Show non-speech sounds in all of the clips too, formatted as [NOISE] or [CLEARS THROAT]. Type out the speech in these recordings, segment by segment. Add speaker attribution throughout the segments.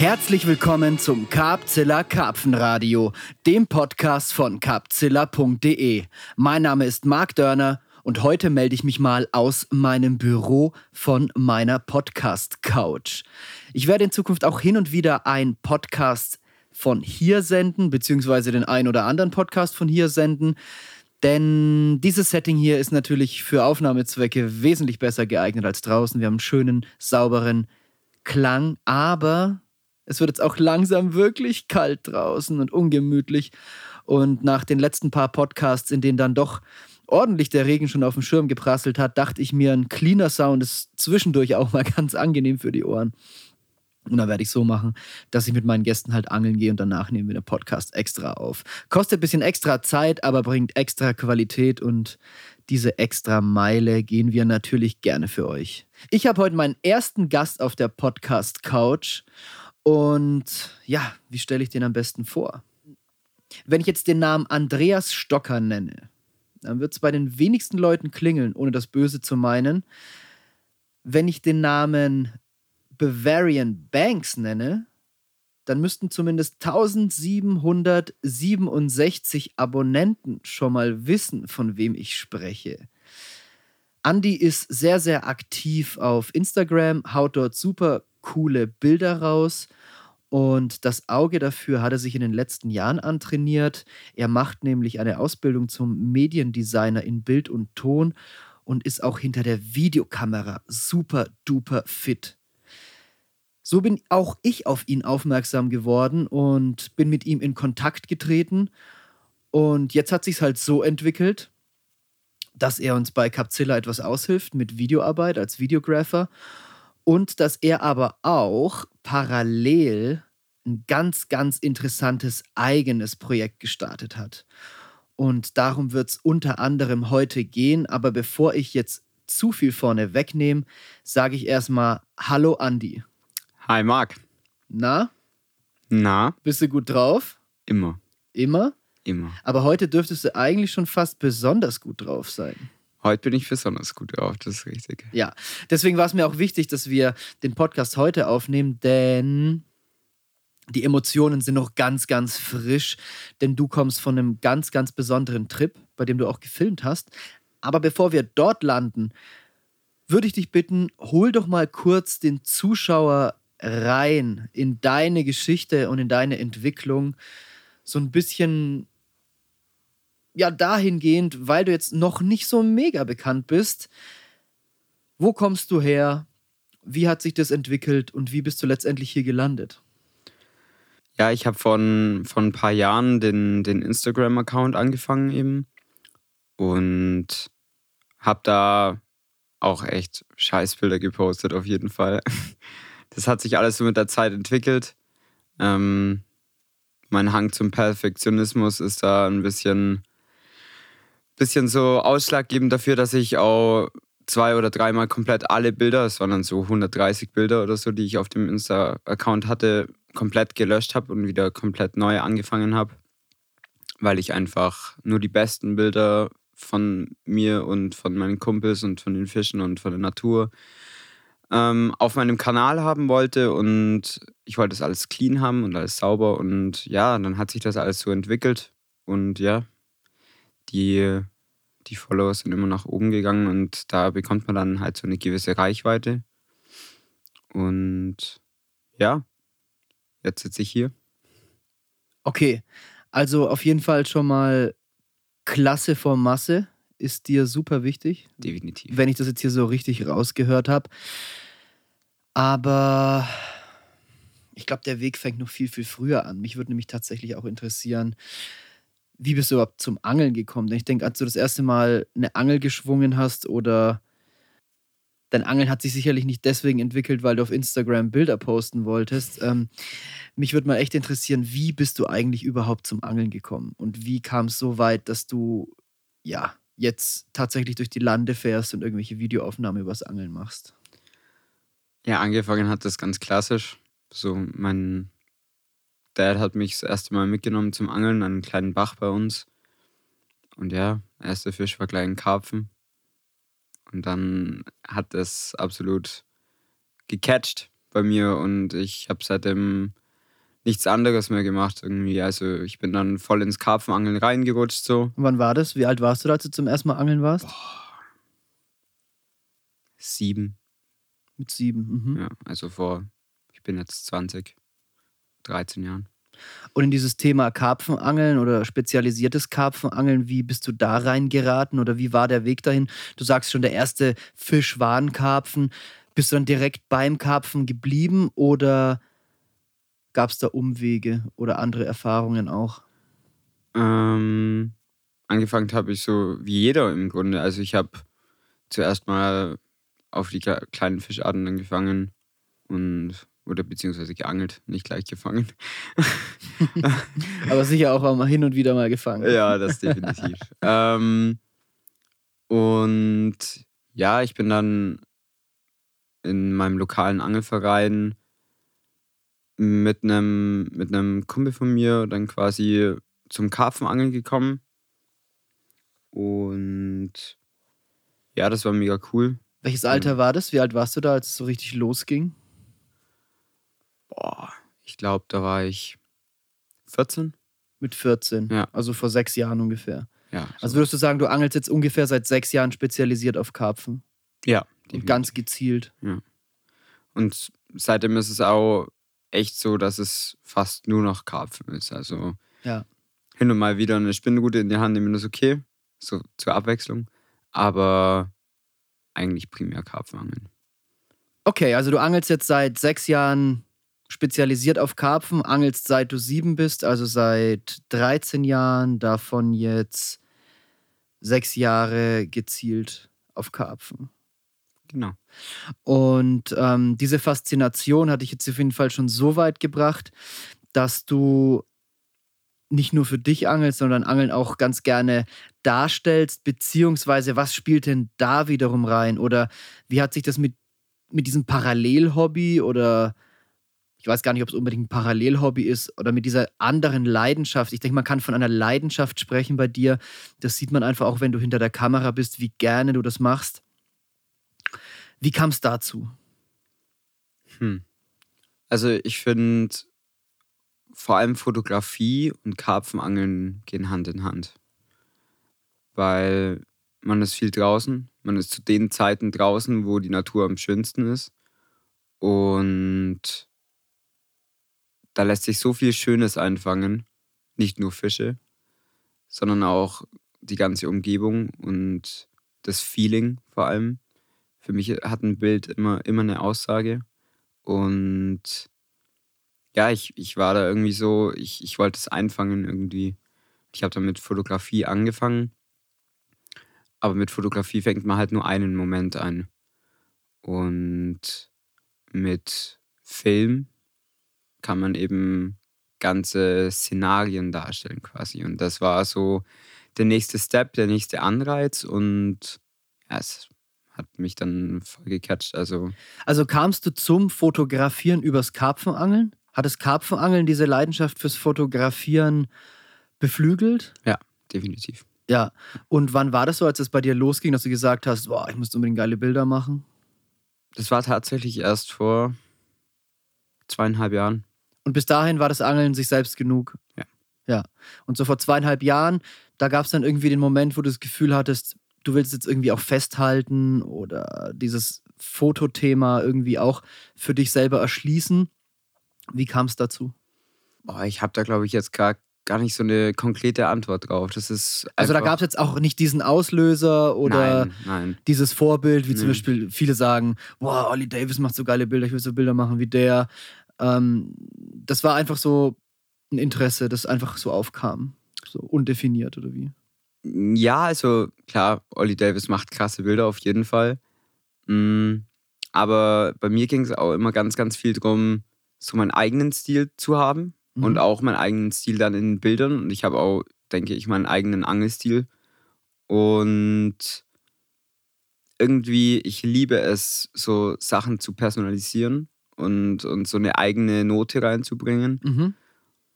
Speaker 1: Herzlich willkommen zum Carpzilla Karpfenradio, dem Podcast von carpzilla.de. Mein Name ist Marc Dörner und heute melde ich mich mal aus meinem Büro von meiner Podcast-Couch. Ich werde in Zukunft auch hin und wieder ein Podcast von hier senden, beziehungsweise den ein oder anderen Podcast von hier senden. Denn dieses Setting hier ist natürlich für Aufnahmezwecke wesentlich besser geeignet als draußen. Wir haben einen schönen, sauberen Klang, aber es wird jetzt auch langsam wirklich kalt draußen und ungemütlich. Und nach den letzten paar Podcasts, in denen dann doch ordentlich der Regen schon auf dem Schirm geprasselt hat, dachte ich mir, ein cleaner Sound ist zwischendurch auch mal [LAUGHS] ganz angenehm für die Ohren. Und dann werde ich so machen, dass ich mit meinen Gästen halt angeln gehe und danach nehmen wir den Podcast extra auf. Kostet ein bisschen extra Zeit, aber bringt extra Qualität und diese extra Meile gehen wir natürlich gerne für euch. Ich habe heute meinen ersten Gast auf der Podcast Couch und ja, wie stelle ich den am besten vor? Wenn ich jetzt den Namen Andreas Stocker nenne, dann wird es bei den wenigsten Leuten klingeln, ohne das Böse zu meinen. Wenn ich den Namen Bavarian Banks nenne, dann müssten zumindest 1767 Abonnenten schon mal wissen, von wem ich spreche. Andy ist sehr, sehr aktiv auf Instagram, haut dort super coole Bilder raus. Und das Auge dafür hat er sich in den letzten Jahren antrainiert. Er macht nämlich eine Ausbildung zum Mediendesigner in Bild und Ton und ist auch hinter der Videokamera super duper fit. So bin auch ich auf ihn aufmerksam geworden und bin mit ihm in Kontakt getreten. Und jetzt hat sich halt so entwickelt, dass er uns bei Capzilla etwas aushilft mit Videoarbeit als Videographer und dass er aber auch parallel ein ganz, ganz interessantes eigenes Projekt gestartet hat. Und darum wird es unter anderem heute gehen. Aber bevor ich jetzt zu viel vorne wegnehme, sage ich erstmal Hallo Andi.
Speaker 2: Hi Marc.
Speaker 1: Na?
Speaker 2: Na?
Speaker 1: Bist du gut drauf?
Speaker 2: Immer.
Speaker 1: Immer?
Speaker 2: Immer.
Speaker 1: Aber heute dürftest du eigentlich schon fast besonders gut drauf sein.
Speaker 2: Heute bin ich besonders gut drauf, das ist richtig.
Speaker 1: Ja, deswegen war es mir auch wichtig, dass wir den Podcast heute aufnehmen, denn die Emotionen sind noch ganz, ganz frisch, denn du kommst von einem ganz, ganz besonderen Trip, bei dem du auch gefilmt hast. Aber bevor wir dort landen, würde ich dich bitten, hol doch mal kurz den Zuschauer rein in deine Geschichte und in deine Entwicklung. So ein bisschen ja dahingehend, weil du jetzt noch nicht so mega bekannt bist. Wo kommst du her? Wie hat sich das entwickelt und wie bist du letztendlich hier gelandet?
Speaker 2: Ja, ich habe von, von ein paar Jahren den, den Instagram-Account angefangen eben und habe da auch echt Scheißbilder gepostet auf jeden Fall. [LAUGHS] Das hat sich alles so mit der Zeit entwickelt. Ähm, mein Hang zum Perfektionismus ist da ein bisschen bisschen so ausschlaggebend dafür, dass ich auch zwei oder dreimal komplett alle Bilder, es waren dann so 130 Bilder oder so, die ich auf dem Insta-Account hatte, komplett gelöscht habe und wieder komplett neu angefangen habe, weil ich einfach nur die besten Bilder von mir und von meinen Kumpels und von den Fischen und von der Natur ähm, auf meinem Kanal haben wollte und ich wollte das alles clean haben und alles sauber und ja, dann hat sich das alles so entwickelt und ja, die, die Follower sind immer nach oben gegangen und da bekommt man dann halt so eine gewisse Reichweite. Und ja, jetzt sitze ich hier.
Speaker 1: Okay, also auf jeden Fall schon mal Klasse vor Masse ist dir super wichtig.
Speaker 2: Definitiv.
Speaker 1: Wenn ich das jetzt hier so richtig rausgehört habe. Aber ich glaube, der Weg fängt noch viel, viel früher an. Mich würde nämlich tatsächlich auch interessieren, wie bist du überhaupt zum Angeln gekommen? Denn ich denke, als du das erste Mal eine Angel geschwungen hast oder dein Angeln hat sich sicherlich nicht deswegen entwickelt, weil du auf Instagram Bilder posten wolltest. Ähm, mich würde mal echt interessieren, wie bist du eigentlich überhaupt zum Angeln gekommen? Und wie kam es so weit, dass du ja jetzt tatsächlich durch die Lande fährst und irgendwelche Videoaufnahmen übers Angeln machst?
Speaker 2: Ja, angefangen hat das ganz klassisch. So mein Dad hat mich das erste Mal mitgenommen zum Angeln an einem kleinen Bach bei uns. Und ja, erster Fisch war gleich ein Karpfen. Und dann hat es absolut gecatcht. bei mir und ich habe seitdem nichts anderes mehr gemacht irgendwie. Also ich bin dann voll ins Karpfenangeln reingerutscht so.
Speaker 1: Und wann war das? Wie alt warst du, als du zum ersten Mal angeln warst?
Speaker 2: Sieben,
Speaker 1: Mit sieben. Mhm.
Speaker 2: ja, also vor, ich bin jetzt 20, 13 Jahren.
Speaker 1: Und in dieses Thema Karpfenangeln oder spezialisiertes Karpfenangeln, wie bist du da reingeraten oder wie war der Weg dahin? Du sagst schon, der erste Fisch war ein Karpfen. Bist du dann direkt beim Karpfen geblieben oder gab es da Umwege oder andere Erfahrungen auch?
Speaker 2: Ähm, angefangen habe ich so wie jeder im Grunde. Also ich habe zuerst mal auf die kle- kleinen Fischarten angefangen und oder beziehungsweise geangelt, nicht gleich gefangen.
Speaker 1: Aber sicher auch mal hin und wieder mal gefangen.
Speaker 2: ja, das definitiv. ähm, und ja, ich bin dann in meinem lokalen Angelverein mit einem mit einem Kumpel von mir dann quasi zum Karpfenangeln gekommen. Und ja, das war mega cool.
Speaker 1: Welches Alter war das? Wie alt warst du da, als es so richtig losging?
Speaker 2: Boah, ich glaube, da war ich 14.
Speaker 1: Mit 14.
Speaker 2: Ja.
Speaker 1: Also vor sechs Jahren ungefähr.
Speaker 2: Ja,
Speaker 1: Also würdest du sagen, du angelst jetzt ungefähr seit sechs Jahren spezialisiert auf Karpfen.
Speaker 2: ja,
Speaker 1: Und ganz gezielt.
Speaker 2: Und seitdem ist es auch echt so, dass es fast nur noch Karpfen ist. Also
Speaker 1: Ja.
Speaker 2: hin und mal wieder eine Spinnrute in die Hand nehmen ist okay, so zur Abwechslung. Aber eigentlich primär Karpfenangeln.
Speaker 1: Okay, also du angelst jetzt seit sechs Jahren spezialisiert auf Karpfen, angelst seit du sieben bist, also seit 13 Jahren, davon jetzt sechs Jahre gezielt auf Karpfen.
Speaker 2: Genau.
Speaker 1: Und ähm, diese Faszination hat dich jetzt auf jeden Fall schon so weit gebracht, dass du nicht nur für dich angelst, sondern Angeln auch ganz gerne darstellst, beziehungsweise was spielt denn da wiederum rein? Oder wie hat sich das mit, mit diesem Parallelhobby oder ich weiß gar nicht, ob es unbedingt ein Parallelhobby ist oder mit dieser anderen Leidenschaft. Ich denke, man kann von einer Leidenschaft sprechen bei dir. Das sieht man einfach auch, wenn du hinter der Kamera bist, wie gerne du das machst. Wie kam es dazu?
Speaker 2: Hm. Also ich finde, vor allem Fotografie und Karpfenangeln gehen Hand in Hand. Weil man ist viel draußen, man ist zu den Zeiten draußen, wo die Natur am schönsten ist. Und da lässt sich so viel Schönes einfangen. Nicht nur Fische, sondern auch die ganze Umgebung und das Feeling vor allem. Für mich hat ein Bild immer, immer eine Aussage. Und ja, ich, ich war da irgendwie so, ich, ich wollte es einfangen irgendwie. Ich habe dann mit Fotografie angefangen. Aber mit Fotografie fängt man halt nur einen Moment ein. Und mit Film kann man eben ganze Szenarien darstellen quasi. Und das war so der nächste Step, der nächste Anreiz. Und ja, es hat mich dann voll gecatcht. Also
Speaker 1: Also kamst du zum Fotografieren übers Karpfenangeln? Hat das Karpfenangeln diese Leidenschaft fürs Fotografieren beflügelt?
Speaker 2: definitiv.
Speaker 1: Ja. Und wann war das so, als es bei dir losging, dass du gesagt hast, boah, ich muss unbedingt geile Bilder machen?
Speaker 2: Das war tatsächlich erst vor zweieinhalb Jahren.
Speaker 1: Und bis dahin war das Angeln sich selbst genug.
Speaker 2: Ja.
Speaker 1: Ja. Und so vor zweieinhalb Jahren, da gab es dann irgendwie den Moment, wo du das Gefühl hattest, du willst jetzt irgendwie auch festhalten oder dieses Fotothema irgendwie auch für dich selber erschließen. Wie kam es dazu?
Speaker 2: Boah, ich habe da, glaube ich, jetzt gar, gar nicht so eine konkrete Antwort drauf. Das ist
Speaker 1: Also da gab es jetzt auch nicht diesen Auslöser oder
Speaker 2: Nein, nein.
Speaker 1: dieses Vorbild, wie zum
Speaker 2: Nee.
Speaker 1: Beispiel viele sagen, wow, Ollie Davis macht so geile Bilder, ich will so Bilder machen wie der. Ähm, das war einfach so ein Interesse, das einfach so aufkam. So undefiniert oder wie?
Speaker 2: Ja, also klar, Ollie Davis macht krasse Bilder auf jeden Fall. Mm, Aber bei mir ging es auch immer ganz, ganz viel darum, so meinen eigenen Stil zu haben
Speaker 1: Mhm.
Speaker 2: und auch meinen eigenen Stil dann in Bildern. Und ich habe auch, denke ich, meinen eigenen Angelstil. Und irgendwie, ich liebe es, so Sachen zu personalisieren und, und so eine eigene Note reinzubringen.
Speaker 1: Mhm.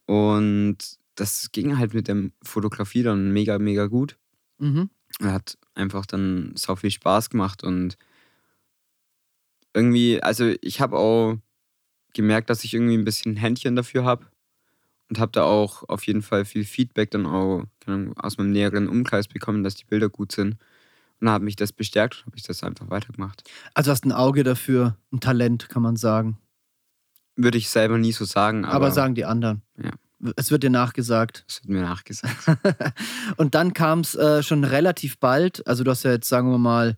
Speaker 2: Und das ging halt mit der Fotografie dann mega, mega gut.
Speaker 1: Mhm.
Speaker 2: Hat einfach dann so viel Spaß gemacht und irgendwie, also ich habe auch gemerkt, dass ich irgendwie ein bisschen Händchen dafür habe und habe da auch auf jeden Fall viel Feedback dann auch aus meinem näheren Umkreis bekommen, dass die Bilder gut sind. Und dann hat mich das bestärkt und habe ich das einfach weitergemacht.
Speaker 1: Also hast ein Auge dafür, ein Talent, kann man sagen.
Speaker 2: Würde ich selber nie so sagen. Aber,
Speaker 1: Aber sagen die anderen.
Speaker 2: Ja.
Speaker 1: Es wird dir nachgesagt.
Speaker 2: Es wird mir nachgesagt. [LAUGHS]
Speaker 1: und dann kam es äh, schon relativ bald. Also du hast ja jetzt, sagen wir mal,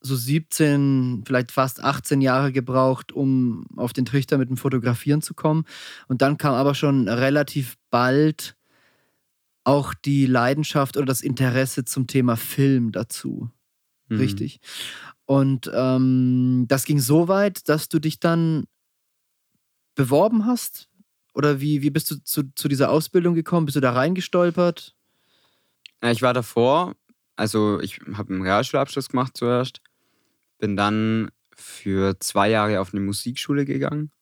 Speaker 1: so 17, vielleicht fast 18 Jahre gebraucht, um auf den Trichter mit dem Fotografieren zu kommen. Und dann kam aber schon relativ bald auch die Leidenschaft oder das Interesse zum Thema Film dazu. Mhm. Richtig. Und ähm, das ging so weit, dass du dich dann beworben hast? Oder wie, wie bist du zu, zu dieser Ausbildung gekommen? Bist du da reingestolpert?
Speaker 2: Ja, ich war davor, also ich habe einen Realschulabschluss gemacht zuerst bin dann für zwei Jahre auf eine Musikschule gegangen,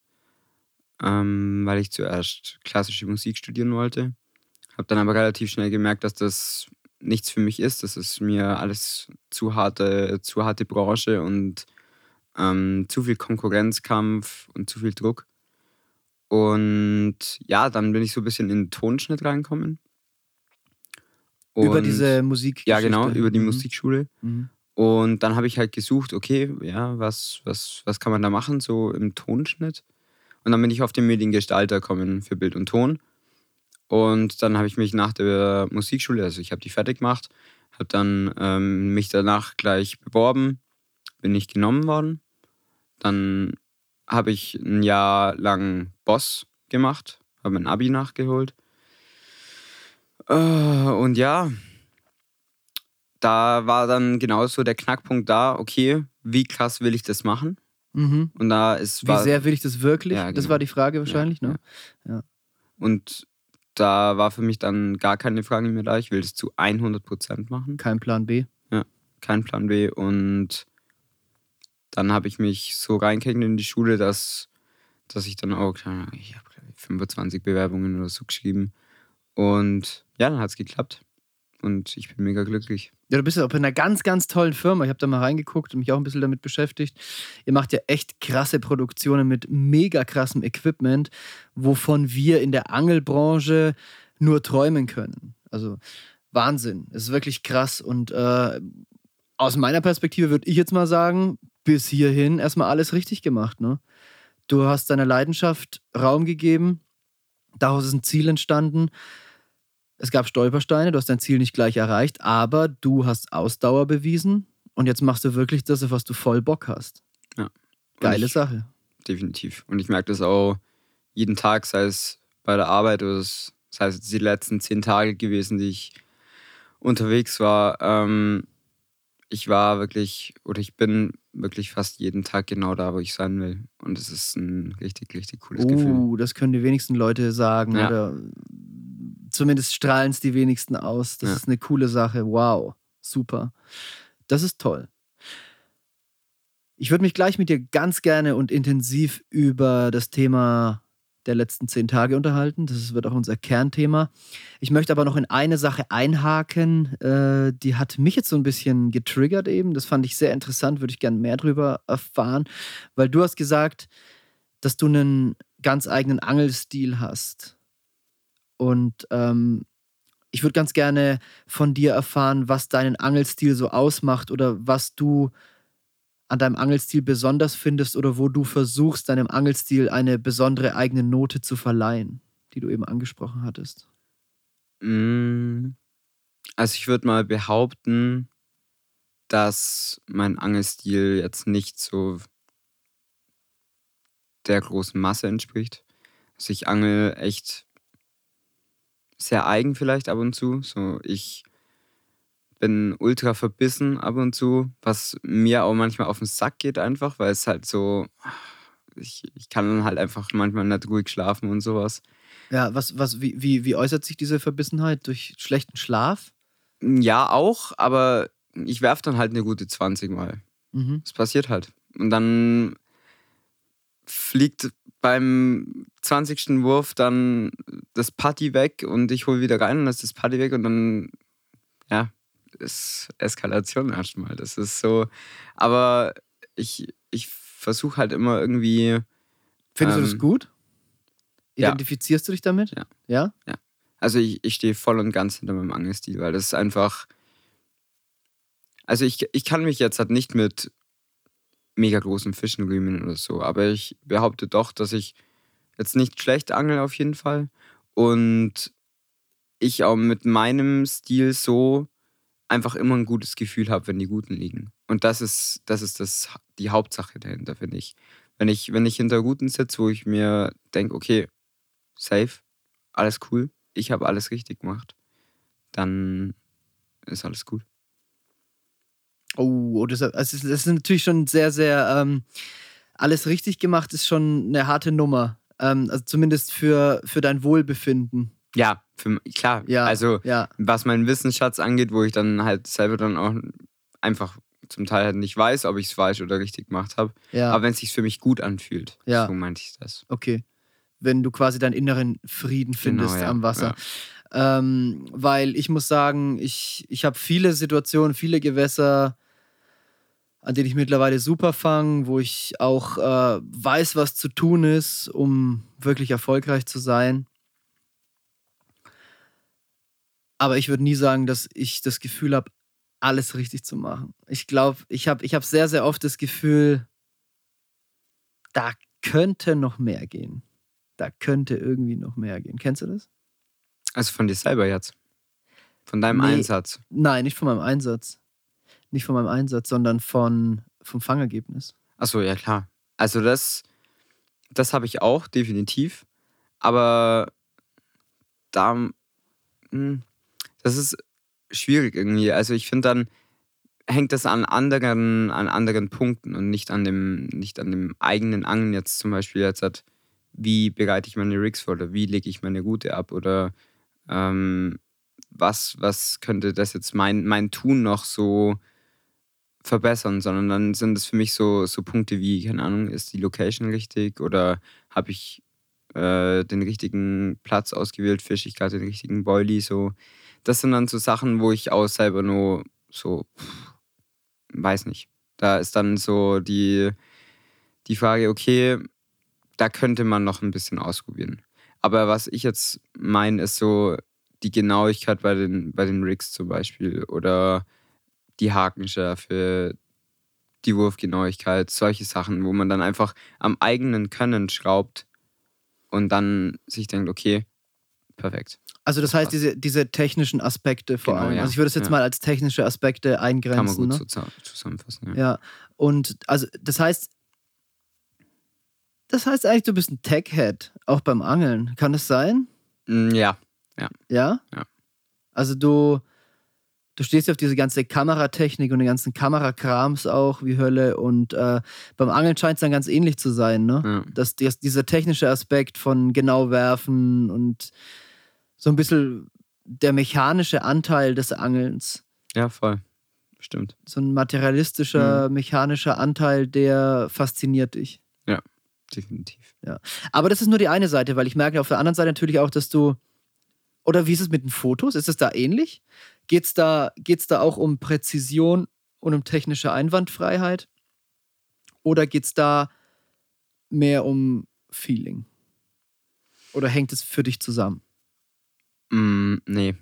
Speaker 2: ähm, weil ich zuerst klassische Musik studieren wollte. Habe dann aber relativ schnell gemerkt, dass das nichts für mich ist. Das ist mir alles zu harte, zu harte Branche und ähm, zu viel Konkurrenzkampf und zu viel Druck. Und ja, dann bin ich so ein bisschen in den Tonschnitt reinkommen.
Speaker 1: über diese Musik.
Speaker 2: Ja, genau, über die mhm. Musikschule. Mhm. Und dann habe ich halt gesucht, okay, ja, was, was, was kann man da machen, so im Tonschnitt. Und dann bin ich auf den Mediengestalter gekommen für Bild und Ton. Und dann habe ich mich nach der Musikschule, also ich habe die fertig gemacht, habe dann ähm, mich danach gleich beworben, bin nicht genommen worden. Dann habe ich ein Jahr lang Boss gemacht, habe mein Abi nachgeholt. Äh, und ja, da war dann genauso der Knackpunkt da, okay, wie krass will ich das machen?
Speaker 1: Mhm.
Speaker 2: Und da ist.
Speaker 1: Wie sehr will ich das wirklich? Ja, genau. Das war die Frage wahrscheinlich,
Speaker 2: ja,
Speaker 1: ne? Ja.
Speaker 2: Und da war für mich dann gar keine Frage mehr da. Ich will das zu 100% machen.
Speaker 1: Kein Plan B.
Speaker 2: Ja, kein Plan B. Und dann habe ich mich so reingekriegt in die Schule, dass, dass ich dann auch, ich habe 25 Bewerbungen oder so geschrieben. Und ja, dann hat es geklappt. Und ich bin mega glücklich.
Speaker 1: Ja, du bist ja auch in einer ganz, ganz tollen Firma. Ich habe da mal reingeguckt und mich auch ein bisschen damit beschäftigt. Ihr macht ja echt krasse Produktionen mit mega krassem Equipment, wovon wir in der Angelbranche nur träumen können. Also Wahnsinn. Es ist wirklich krass. Und äh, aus meiner Perspektive würde ich jetzt mal sagen, bis hierhin erstmal alles richtig gemacht. Ne? Du hast deiner Leidenschaft Raum gegeben. Daraus ist ein Ziel entstanden. Es gab Stolpersteine, du hast dein Ziel nicht gleich erreicht, aber du hast Ausdauer bewiesen und jetzt machst du wirklich das, auf was du voll Bock hast.
Speaker 2: Ja.
Speaker 1: Geile
Speaker 2: ich,
Speaker 1: Sache.
Speaker 2: Definitiv. Und ich merke das auch jeden Tag, sei es bei der Arbeit oder sei es die letzten zehn Tage gewesen, die ich unterwegs war. Ähm, ich war wirklich oder ich bin wirklich fast jeden Tag genau da, wo ich sein will. Und es ist ein richtig, richtig cooles
Speaker 1: uh,
Speaker 2: Gefühl.
Speaker 1: Uh, das können die wenigsten Leute sagen. Ja. Oder zumindest strahlen es die wenigsten aus. Das ja. ist eine coole Sache. Wow, super. Das ist toll. Ich würde mich gleich mit dir ganz gerne und intensiv über das Thema der letzten zehn Tage unterhalten. Das wird auch unser Kernthema. Ich möchte aber noch in eine Sache einhaken. Äh, die hat mich jetzt so ein bisschen getriggert eben. Das fand ich sehr interessant, würde ich gerne mehr darüber erfahren, weil du hast gesagt, dass du einen ganz eigenen Angelstil hast. Und ähm, ich würde ganz gerne von dir erfahren, was deinen Angelstil so ausmacht oder was du an deinem Angelstil besonders findest oder wo du versuchst, deinem Angelstil eine besondere eigene Note zu verleihen, die du eben angesprochen hattest.
Speaker 2: Mm, also ich würde mal behaupten, dass mein Angelstil jetzt nicht so der großen Masse entspricht. Also ich angel echt sehr eigen vielleicht ab und zu. So, ich bin ultra verbissen ab und zu, was mir auch manchmal auf den Sack geht einfach, weil es halt so, ich, ich kann dann halt einfach manchmal nicht ruhig schlafen und sowas.
Speaker 1: Ja, was, was, wie, wie, wie äußert sich diese Verbissenheit? Durch schlechten Schlaf?
Speaker 2: Ja, auch, aber ich werfe dann halt eine gute 20 Mal. Mhm. Das passiert halt. Und dann fliegt beim 20. Wurf dann das Putty weg und ich hole wieder rein und dann ist das Putty weg und dann, ja, ist Eskalation erstmal. Das ist so. Aber ich, ich versuche halt immer irgendwie
Speaker 1: Findest du das
Speaker 2: Ähm,
Speaker 1: gut?
Speaker 2: ja.
Speaker 1: Identifizierst du dich damit?
Speaker 2: Ja.
Speaker 1: Ja?
Speaker 2: Also ich, ich stehe voll und ganz hinter meinem Angelstil, weil das ist einfach. Also ich, ich kann mich jetzt halt nicht mit mega großen Fischen rühmen oder so, aber ich behaupte doch, dass ich jetzt nicht schlecht angel auf jeden Fall. Und ich auch mit meinem Stil so einfach immer ein gutes Gefühl habe, wenn die Guten liegen. Und das ist, das ist das, die Hauptsache dahinter, finde ich. Wenn ich, wenn ich hinter Guten sitze, wo ich mir denke, okay, safe, alles cool, ich habe alles richtig gemacht, dann ist alles gut.
Speaker 1: Oh, das, also das ist natürlich schon sehr, sehr. Ähm, alles richtig gemacht ist schon eine harte Nummer. Ähm, also zumindest für, für dein Wohlbefinden.
Speaker 2: Ja, für, klar.
Speaker 1: Ja.
Speaker 2: Also,
Speaker 1: Ja,
Speaker 2: was meinen Wissensschatz angeht, wo ich dann halt selber dann auch einfach zum Teil halt nicht weiß, ob ich es falsch oder richtig gemacht habe.
Speaker 1: ja.
Speaker 2: Aber wenn es sich für mich gut anfühlt,
Speaker 1: Ja.
Speaker 2: so meinte ich das.
Speaker 1: Okay. Wenn du quasi deinen inneren Frieden findest
Speaker 2: Genau, ja,
Speaker 1: am Wasser. Ähm, weil ich muss sagen, ich, ich habe viele Situationen, viele Gewässer, an denen ich mittlerweile super fange, wo ich auch äh, weiß, was zu tun ist, um wirklich erfolgreich zu sein. Aber ich würde nie sagen, dass ich das Gefühl habe, alles richtig zu machen. Ich glaube, ich habe ich hab sehr, sehr oft das Gefühl, da könnte noch mehr gehen. Da könnte irgendwie noch mehr gehen. Kennst du das?
Speaker 2: Also von dir selber jetzt. Von deinem
Speaker 1: Nee.
Speaker 2: Einsatz.
Speaker 1: Nein, nicht von meinem Einsatz. Nicht von meinem Einsatz, sondern von, vom Fangergebnis.
Speaker 2: Achso, ja klar. Also das, das habe ich auch, definitiv. Aber da, hm, das ist schwierig irgendwie. Also ich finde dann hängt das an anderen, an anderen Punkten und nicht an dem, nicht an dem eigenen Angeln jetzt zum Beispiel jetzt hat, wie bereite ich meine Rigs vor oder wie lege ich meine Route ab oder ähm, was, was könnte das jetzt mein, mein Tun noch so verbessern, sondern dann sind es für mich so, so Punkte wie, keine Ahnung, ist die Location richtig oder habe ich äh, den richtigen Platz ausgewählt, fische ich gerade den richtigen Boilie, so. Das sind dann so Sachen, wo ich auch selber nur so, weiß nicht. Da ist dann so die, die Frage, okay, da könnte man noch ein bisschen ausprobieren. Aber was ich jetzt meine, ist so die Genauigkeit bei den, bei den Rigs zum Beispiel oder die Hakenschärfe, die Wurfgenauigkeit, solche Sachen, wo man dann einfach am eigenen Können schraubt und dann sich denkt, okay, perfekt.
Speaker 1: Also das heißt, diese, diese technischen Aspekte vor
Speaker 2: Genau,
Speaker 1: allem.
Speaker 2: ja.
Speaker 1: Also ich würde es jetzt
Speaker 2: Ja.
Speaker 1: mal als technische Aspekte eingrenzen.
Speaker 2: Kann man gut
Speaker 1: ne?
Speaker 2: so zusa- zusammenfassen. Ja.
Speaker 1: Ja. Und also das heißt, das heißt eigentlich, du bist ein Tech-Head, auch beim Angeln. Kann das sein?
Speaker 2: Mm, ja,
Speaker 1: Ja?
Speaker 2: Ja.
Speaker 1: Also du, du stehst ja auf diese ganze Kameratechnik und den ganzen Kamerakrams auch wie Hölle und äh, beim Angeln scheint es dann ganz ähnlich zu sein, ne?
Speaker 2: ja.
Speaker 1: dass die- dieser technische Aspekt von genau werfen und so ein bisschen der mechanische Anteil des Angelns,
Speaker 2: ja, voll. Stimmt.
Speaker 1: so ein materialistischer, mechanischer Anteil, der fasziniert dich.
Speaker 2: Definitiv.
Speaker 1: Aber das ist nur die eine Seite, weil ich merke auf der anderen Seite natürlich auch, dass du. Oder wie ist es mit den Fotos? Ist es da ähnlich? Geht es da, geht's da auch um Präzision und um technische Einwandfreiheit? Oder geht es da mehr um Feeling? Oder hängt es für dich zusammen?
Speaker 2: Mm, nee.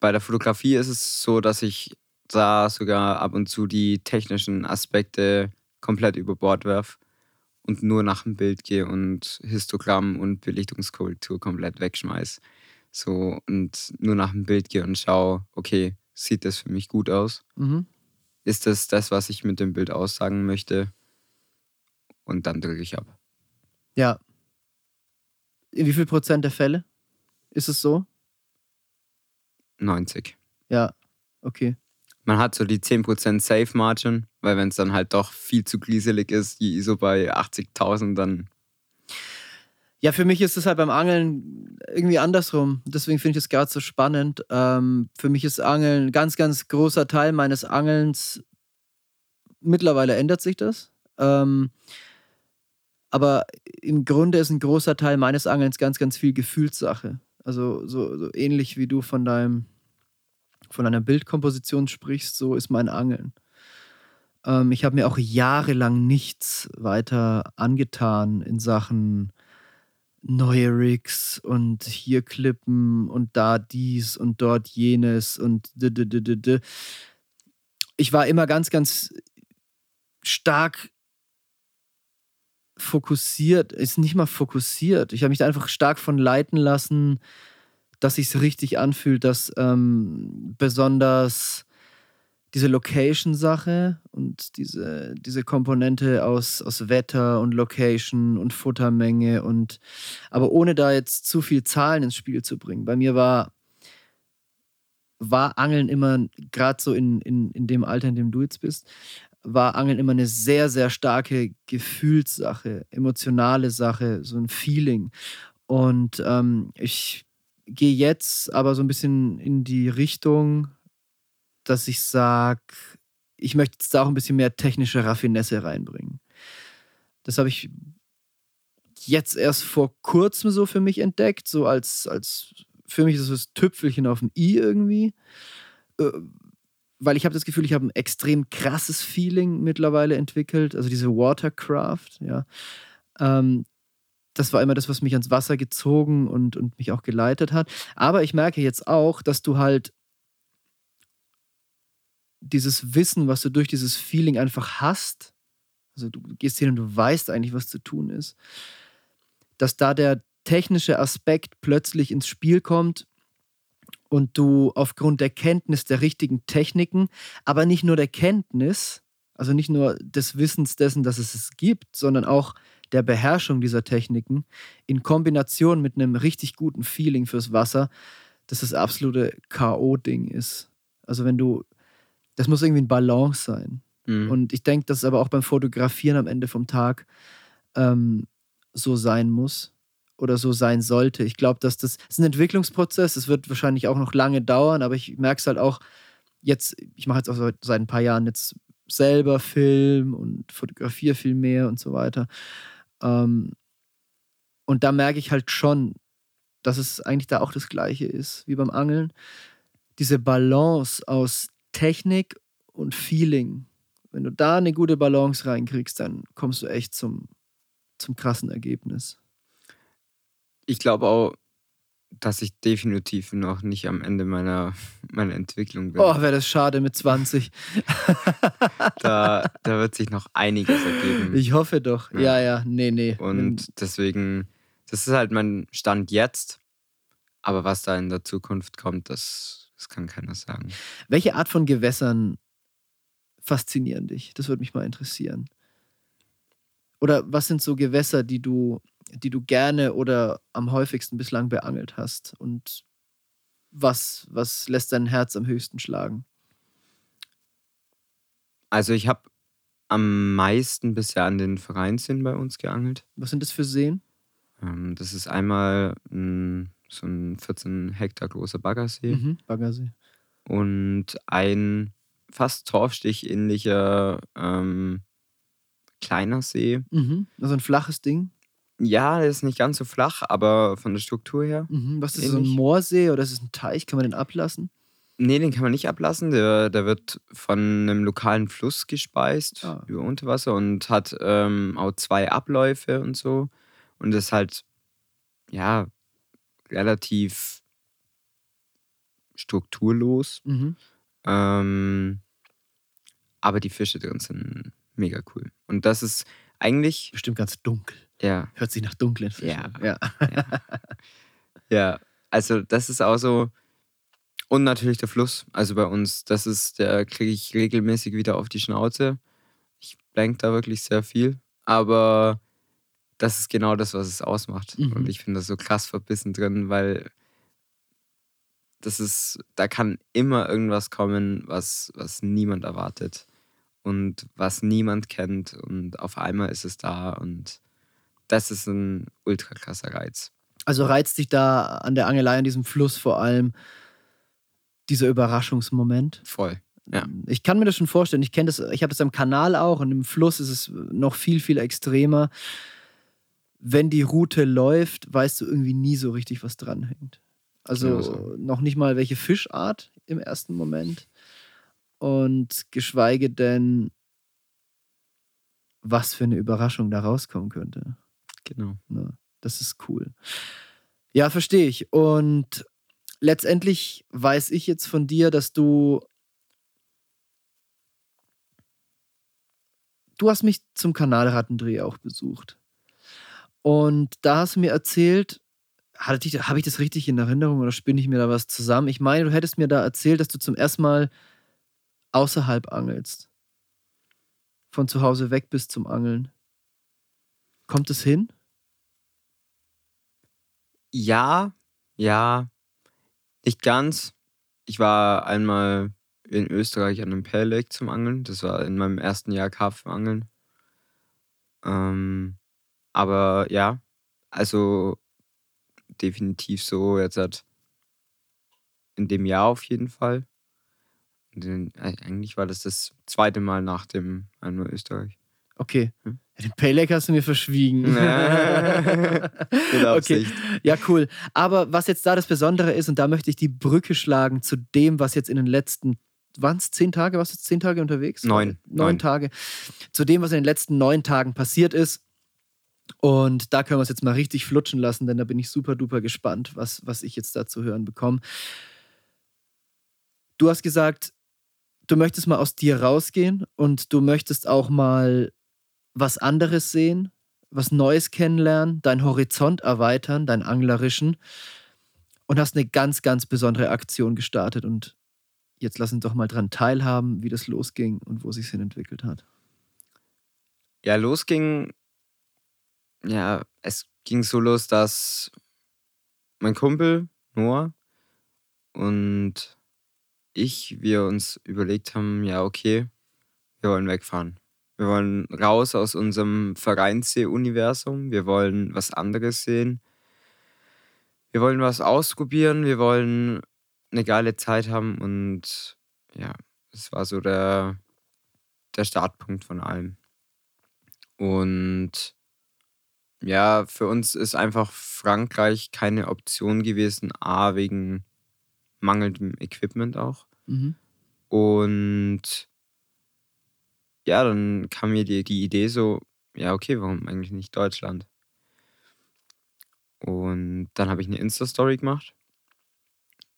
Speaker 2: Bei der Fotografie ist es so, dass ich da sogar ab und zu die technischen Aspekte komplett über Bord werfe und nur nach dem Bild gehe und Histogramm und Belichtungskorrektur komplett wegschmeiß. So und nur nach dem Bild gehe und schaue, okay, sieht das für mich gut aus?
Speaker 1: Mhm.
Speaker 2: Ist das das, was ich mit dem Bild aussagen möchte? Und dann drücke ich ab.
Speaker 1: Ja. In wie viel Prozent der Fälle ist es so?
Speaker 2: 90.
Speaker 1: Ja, okay.
Speaker 2: Man hat so die 10% Safe Margin, weil wenn es dann halt doch viel zu grieselig ist, die ISO bei 80.000, dann
Speaker 1: Ja, für mich ist es halt beim Angeln irgendwie andersrum. Deswegen finde ich es gerade so spannend. Ähm, für mich ist Angeln ein ganz, ganz großer Teil meines Angelns. Mittlerweile ändert sich das. Ähm, aber im Grunde ist ein großer Teil meines Angelns ganz, ganz viel Gefühlssache. Also so, so ähnlich wie du von deinem von deiner Bildkomposition sprichst, so ist mein Angeln. Ähm, ich habe mir auch jahrelang nichts weiter angetan in Sachen neue Rigs und hier Klippen und da dies und dort jenes und d -d -d -d -d. ich war immer ganz, ganz stark fokussiert, ist nicht mal fokussiert. Ich habe mich da einfach stark von leiten lassen, dass sich richtig anfühlt, dass ähm, besonders diese Location-Sache und diese, diese Komponente aus, aus Wetter und Location und Futtermenge und aber ohne da jetzt zu viel Zahlen ins Spiel zu bringen. Bei mir war, war Angeln immer, gerade so in, in, in dem Alter, in dem du jetzt bist, war Angeln immer eine sehr, sehr starke Gefühlssache, emotionale Sache, so ein Feeling. Und ähm, ich gehe jetzt aber so ein bisschen in die Richtung, dass ich sage, ich möchte jetzt da auch ein bisschen mehr technische Raffinesse reinbringen. Das habe ich jetzt erst vor kurzem so für mich entdeckt, so als, als für mich ist es das Tüpfelchen auf dem i irgendwie. Weil ich habe das Gefühl, ich habe ein extrem krasses Feeling mittlerweile entwickelt, also diese Watercraft, ja. Ähm, das war immer das, was mich ans Wasser gezogen und, und mich auch geleitet hat. Aber ich merke jetzt auch, dass du halt dieses Wissen, was du durch dieses Feeling einfach hast, also du gehst hin und du weißt eigentlich, was zu tun ist, dass da der technische Aspekt plötzlich ins Spiel kommt und du aufgrund der Kenntnis der richtigen Techniken, aber nicht nur der Kenntnis, also nicht nur des Wissens dessen, dass es es gibt, sondern auch der Beherrschung dieser Techniken in Kombination mit einem richtig guten Feeling fürs Wasser, dass das absolute K.O.-Ding ist. Also wenn du, das muss irgendwie ein Balance sein. Mhm. Und ich denke, dass es aber auch beim Fotografieren am Ende vom Tag ähm, so sein muss oder so sein sollte. Ich glaube, dass das, das ist ein Entwicklungsprozess. Es wird wahrscheinlich auch noch lange dauern, aber ich merke es halt auch jetzt, ich mache jetzt auch seit ein paar Jahren jetzt selber Film und fotografiere viel mehr und so weiter. Ähm, und da merke ich halt schon, dass es eigentlich da auch das Gleiche ist wie beim Angeln. Diese Balance aus Technik und Feeling. Wenn du da eine gute Balance reinkriegst, dann kommst du echt zum, zum krassen Ergebnis
Speaker 2: ich glaube auch, dass ich definitiv noch nicht am Ende meiner, [LAUGHS] meiner Entwicklung bin.
Speaker 1: Oh, wäre das schade mit 20. [LAUGHS]
Speaker 2: da, da wird sich noch einiges ergeben.
Speaker 1: Ich hoffe doch. Ja, ja, ja. nee, nee.
Speaker 2: Und deswegen, das ist halt mein Stand jetzt. Aber was da in der Zukunft kommt, das, das kann keiner sagen.
Speaker 1: Welche Art von Gewässern faszinieren dich? Das würde mich mal interessieren. Oder was sind so Gewässer, die du die du gerne oder am häufigsten bislang beangelt hast? Und was, was lässt dein Herz am höchsten schlagen?
Speaker 2: Also ich habe am meisten bisher an den Vereinsseen bei uns geangelt.
Speaker 1: Was sind das für Seen?
Speaker 2: Ähm, das ist einmal ein, so ein 14 Hektar großer Baggersee.
Speaker 1: Mhm, Baggersee.
Speaker 2: Und ein fast Torfstich-ähnlicher ähm, kleiner See.
Speaker 1: Mhm, also ein flaches Ding.
Speaker 2: Ja, der ist nicht ganz so flach, aber von der Struktur her.
Speaker 1: Mhm. Was ist das, so ein Moorsee oder ist es ein Teich? Kann man den ablassen?
Speaker 2: Nee, den kann man nicht ablassen. Der, der wird von einem lokalen Fluss gespeist ah. über Unterwasser und hat ähm, auch zwei Abläufe und so. Und ist halt, ja, relativ strukturlos. Mhm. Ähm, aber die Fische drin sind mega cool. Und das ist eigentlich.
Speaker 1: Bestimmt ganz dunkel.
Speaker 2: Ja.
Speaker 1: Hört sich nach dunklen Fischen
Speaker 2: ja. Ja. [LAUGHS] ja. ja. also das ist auch so. Und natürlich der Fluss. Also bei uns, das ist, der kriege ich regelmäßig wieder auf die Schnauze. Ich blank da wirklich sehr viel. Aber das ist genau das, was es ausmacht. Mhm. Und ich finde das so krass verbissen drin, weil das ist, da kann immer irgendwas kommen, was, was niemand erwartet und was niemand kennt. Und auf einmal ist es da und das ist ein ultra krasser Reiz.
Speaker 1: Also reizt dich da an der Angelei, an diesem Fluss vor allem dieser Überraschungsmoment?
Speaker 2: Voll. Ja.
Speaker 1: Ich kann mir das schon vorstellen. Ich kenne das, ich habe das am Kanal auch und im Fluss ist es noch viel, viel extremer. Wenn die Route läuft, weißt du irgendwie nie so richtig, was dranhängt. Also genau so. noch nicht mal welche Fischart im ersten Moment. Und geschweige denn, was für eine Überraschung da rauskommen könnte.
Speaker 2: Genau.
Speaker 1: Ne? Das ist cool. Ja, verstehe ich. Und letztendlich weiß ich jetzt von dir, dass du. Du hast mich zum Kanalrattendreh auch besucht. Und da hast du mir erzählt, habe ich das richtig in Erinnerung oder spinne ich mir da was zusammen? Ich meine, du hättest mir da erzählt, dass du zum ersten Mal außerhalb angelst. Von zu Hause weg bist zum Angeln. Kommt es hin?
Speaker 2: Ja, ja, nicht ganz. Ich war einmal in Österreich an einem Pale Lake zum Angeln. Das war in meinem ersten Jahr Karpfenangeln. Ähm, aber ja, also definitiv so jetzt hat in dem Jahr auf jeden Fall. Den, eigentlich war das das zweite Mal nach dem einmal Österreich.
Speaker 1: Okay. Hm? Den Payleg hast du mir verschwiegen. [LAUGHS] okay. Ja, cool. Aber was jetzt da das Besondere ist, und da möchte ich die Brücke schlagen zu dem, was jetzt in den letzten, waren es zehn Tage? Warst du zehn Tage unterwegs?
Speaker 2: Neun.
Speaker 1: Neun, neun Tage. Zu dem, was in den letzten neun Tagen passiert ist. Und da können wir es jetzt mal richtig flutschen lassen, denn da bin ich super duper gespannt, was, was ich jetzt da zu hören bekomme. Du hast gesagt, du möchtest mal aus dir rausgehen und du möchtest auch mal was anderes sehen, was Neues kennenlernen, deinen Horizont erweitern, deinen anglerischen und hast eine ganz, ganz besondere Aktion gestartet. Und jetzt lass uns doch mal dran teilhaben, wie das losging und wo sich hin entwickelt hat.
Speaker 2: Ja, losging, ja, es ging so los, dass mein Kumpel Noah und ich, wir uns überlegt haben, ja, okay, wir wollen wegfahren. Wir wollen raus aus unserem Vereinssee-Universum. Wir wollen was anderes sehen. Wir wollen was ausprobieren. Wir wollen eine geile Zeit haben. Und ja, das war so der, der Startpunkt von allem. Und ja, für uns ist einfach Frankreich keine Option gewesen. A, wegen mangelndem Equipment auch. Mhm. Und ja, dann kam mir die, die Idee so, ja, okay, warum eigentlich nicht Deutschland? Und dann habe ich eine Insta-Story gemacht.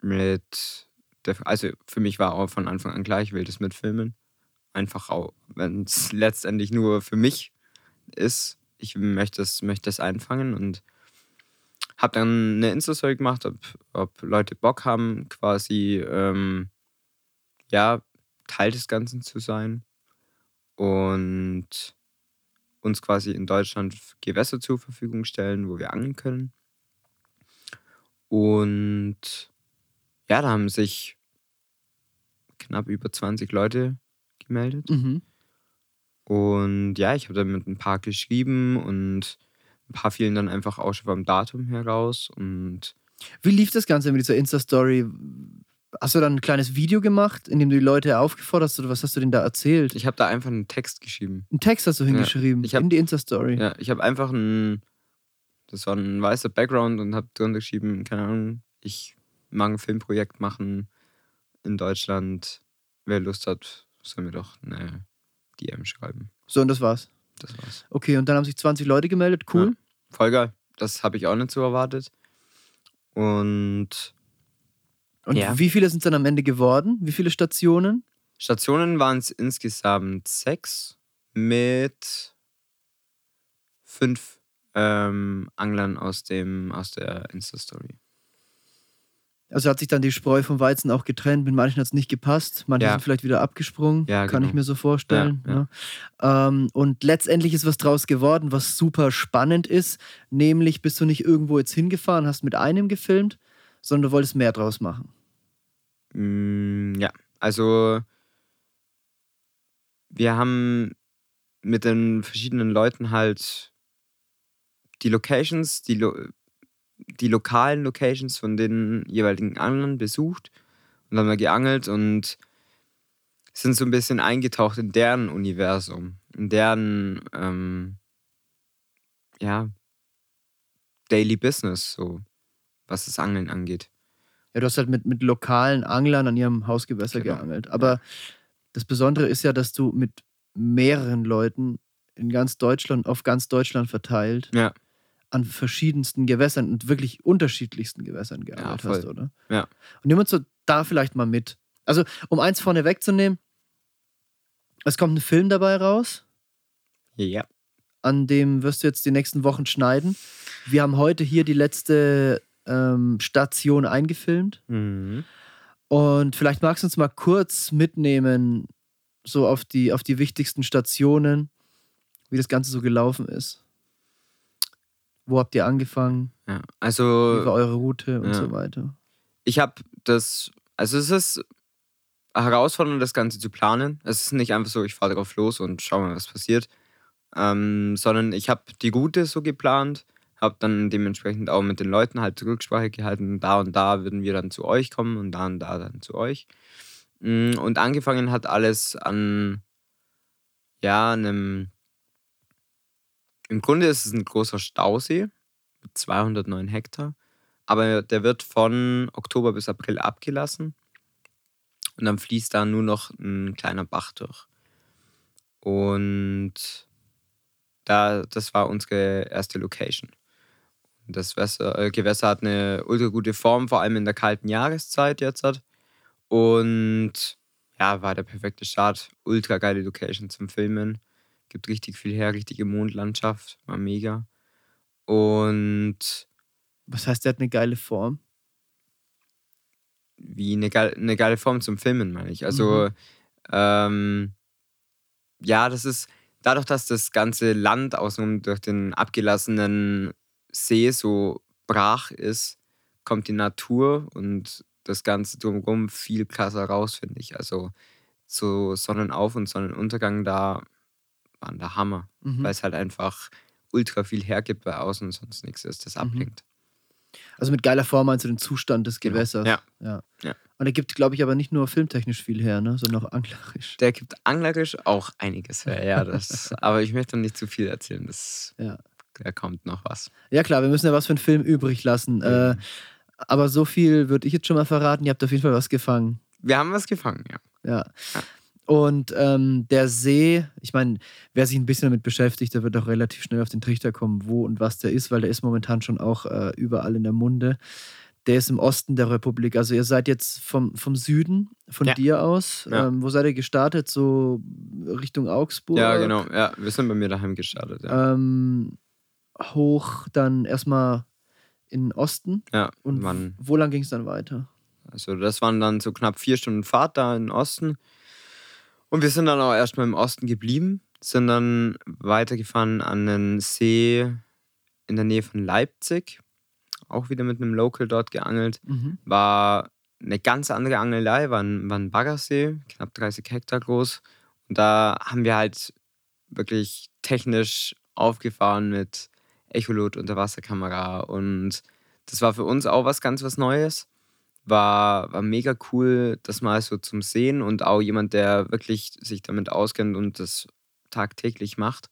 Speaker 2: Mit der, also für mich war auch von Anfang an klar, ich will das mitfilmen. Einfach auch, wenn es letztendlich nur für mich ist. Ich möchte es möchte es einfangen und habe dann eine Insta-Story gemacht, ob, ob Leute Bock haben, quasi ähm, ja, Teil des Ganzen zu sein und uns quasi in Deutschland Gewässer zur Verfügung stellen, wo wir angeln können. Und ja, da haben sich knapp über 20 Leute gemeldet. Mhm. Und ja, ich habe dann mit ein paar geschrieben und ein paar fielen dann einfach auch schon vom Datum heraus. Und
Speaker 1: wie lief das Ganze mit dieser Insta-Story? Hast du dann ein kleines Video gemacht, in dem du die Leute aufgefordert hast oder was hast du denn da erzählt?
Speaker 2: Ich habe da einfach einen Text geschrieben.
Speaker 1: Einen Text hast du hingeschrieben?
Speaker 2: Ja, hab,
Speaker 1: in die Insta-Story?
Speaker 2: Ja, ich habe einfach ein. Das war ein weißer Background und habe drunter geschrieben, keine Ahnung, ich mag ein Filmprojekt machen in Deutschland. Wer Lust hat, soll mir doch eine DM schreiben.
Speaker 1: So, und das war's?
Speaker 2: Das war's.
Speaker 1: Okay, und dann haben sich 20 Leute gemeldet, cool. Ja,
Speaker 2: voll geil. Das habe ich auch nicht so erwartet. Und
Speaker 1: und ja. wie viele sind es dann am Ende geworden? Wie viele Stationen?
Speaker 2: Stationen waren es insgesamt sechs mit fünf ähm, Anglern aus, dem, aus der Insta-Story.
Speaker 1: Also hat sich dann die Spreu vom Weizen auch getrennt. Mit manchen hat es nicht gepasst. Manche ja. sind vielleicht wieder abgesprungen. Ja, kann genau. ich mir so vorstellen. Ja, ja. Ähm, und letztendlich ist was draus geworden, was super spannend ist. Nämlich bist du nicht irgendwo jetzt hingefahren, hast mit einem gefilmt, sondern du wolltest mehr draus machen.
Speaker 2: Mm, ja, also wir haben mit den verschiedenen Leuten halt die Locations, die, lo die lokalen Locations von den jeweiligen Anglern besucht und dann mal geangelt und sind so ein bisschen eingetaucht in deren Universum, in deren ähm, ja, Daily Business, so was das Angeln angeht.
Speaker 1: Ja, du hast halt mit, mit lokalen Anglern an ihrem Hausgewässer genau. geangelt. Aber ja. das Besondere ist ja, dass du mit mehreren Leuten in ganz Deutschland, auf ganz Deutschland verteilt,
Speaker 2: Ja.
Speaker 1: an verschiedensten Gewässern und wirklich unterschiedlichsten Gewässern gearbeitet
Speaker 2: voll.
Speaker 1: hast, oder?
Speaker 2: Ja.
Speaker 1: Und nimm uns so da vielleicht mal mit. Also, um eins vorne wegzunehmen, es kommt ein Film dabei raus,
Speaker 2: Ja.
Speaker 1: an dem wirst du jetzt die nächsten Wochen schneiden. Wir haben heute hier die letzte ähm, Station eingefilmt.
Speaker 2: Mhm.
Speaker 1: Und vielleicht magst du uns mal kurz mitnehmen, so auf die, auf die wichtigsten Stationen, wie das Ganze so gelaufen ist. Wo habt ihr angefangen?
Speaker 2: ja.
Speaker 1: Wie
Speaker 2: Also,
Speaker 1: war eure Route und
Speaker 2: ja.
Speaker 1: so weiter?
Speaker 2: ich habe das, also es ist herausfordernd, das Ganze zu planen. Es ist nicht einfach so, ich fahre drauf los und schau mal, was passiert, ähm, sondern ich habe die Route so geplant, habe dann dementsprechend auch mit den Leuten halt Rücksprache gehalten, da und da würden wir dann zu euch kommen und da und da dann zu euch. Mm, Und angefangen hat alles an, ja, einem, im Grunde ist es ein großer Stausee mit 209 Hektar. Aber der wird von Oktober bis April abgelassen. Und dann fließt da nur noch ein kleiner Bach durch. Und da, das war unsere erste Location. Das Wässer, äh, Gewässer hat eine ultra gute Form, vor allem in der kalten Jahreszeit jetzt. Hat. Und ja, war der perfekte Start. Ultra geile Location zum Filmen. Gibt richtig viel her, richtige Mondlandschaft. War mega. Und
Speaker 1: Was heißt, der hat eine geile Form?
Speaker 2: wie eine, geile, eine geile Form zum Filmen, meine ich. Also, ähm, ja, das ist dadurch, dass das ganze Land außenrum durch den abgelassenen See so brach ist, kommt die Natur und das Ganze drumherum viel krasser raus, finde ich. Also, so Sonnenauf- und Sonnenuntergang da waren der Hammer,
Speaker 1: Mhm.
Speaker 2: weil es halt einfach ultra viel hergibt bei außen und sonst nichts ist, das
Speaker 1: Mhm.
Speaker 2: ablenkt.
Speaker 1: Also mit geiler Form meinst du den Zustand des
Speaker 2: Genau.
Speaker 1: Gewässers.
Speaker 2: Ja.
Speaker 1: ja.
Speaker 2: Ja.
Speaker 1: Und er gibt, glaube ich, aber nicht nur filmtechnisch viel her, ne? sondern auch anglerisch.
Speaker 2: Der gibt anglerisch auch einiges her, ja. Das, [LAUGHS] aber ich möchte nicht zu viel erzählen. Das,
Speaker 1: Ja.
Speaker 2: Da kommt noch was.
Speaker 1: Ja klar, wir müssen ja was für einen Film übrig lassen. Äh, aber so viel würde ich jetzt schon mal verraten. Ihr habt auf jeden Fall was gefangen.
Speaker 2: Wir haben was gefangen, ja.
Speaker 1: Ja. Und ähm, der See, ich meine, wer sich ein bisschen damit beschäftigt, der wird auch relativ schnell auf den Trichter kommen, wo und was der ist, weil der ist momentan schon auch äh, überall in der Munde. Der ist im Osten der Republik. Also ihr seid jetzt vom, vom Süden, von
Speaker 2: Ja.
Speaker 1: dir aus.
Speaker 2: Ja.
Speaker 1: Ähm, wo seid ihr gestartet? So Richtung Augsburg?
Speaker 2: Ja, genau. Ja, wir sind bei mir daheim gestartet. Ja,
Speaker 1: Ähm, hoch dann erstmal in den Osten.
Speaker 2: ja
Speaker 1: Und
Speaker 2: waren,
Speaker 1: wo lang ging es dann weiter?
Speaker 2: also das waren dann so knapp vier Stunden Fahrt da im Osten. Und wir sind dann auch erstmal im Osten geblieben, sind dann weitergefahren an den See in der Nähe von Leipzig. Auch wieder mit einem Local dort geangelt.
Speaker 1: Mhm.
Speaker 2: war eine ganz andere Angelei, war ein, war ein Baggersee, knapp 30 Hektar groß. Und da haben wir halt wirklich technisch aufgefahren mit Echolot, Unterwasserkamera. Und das war für uns auch was ganz was Neues. War, war mega cool, das mal so zum Sehen und auch jemand, der wirklich sich damit auskennt und das tagtäglich macht.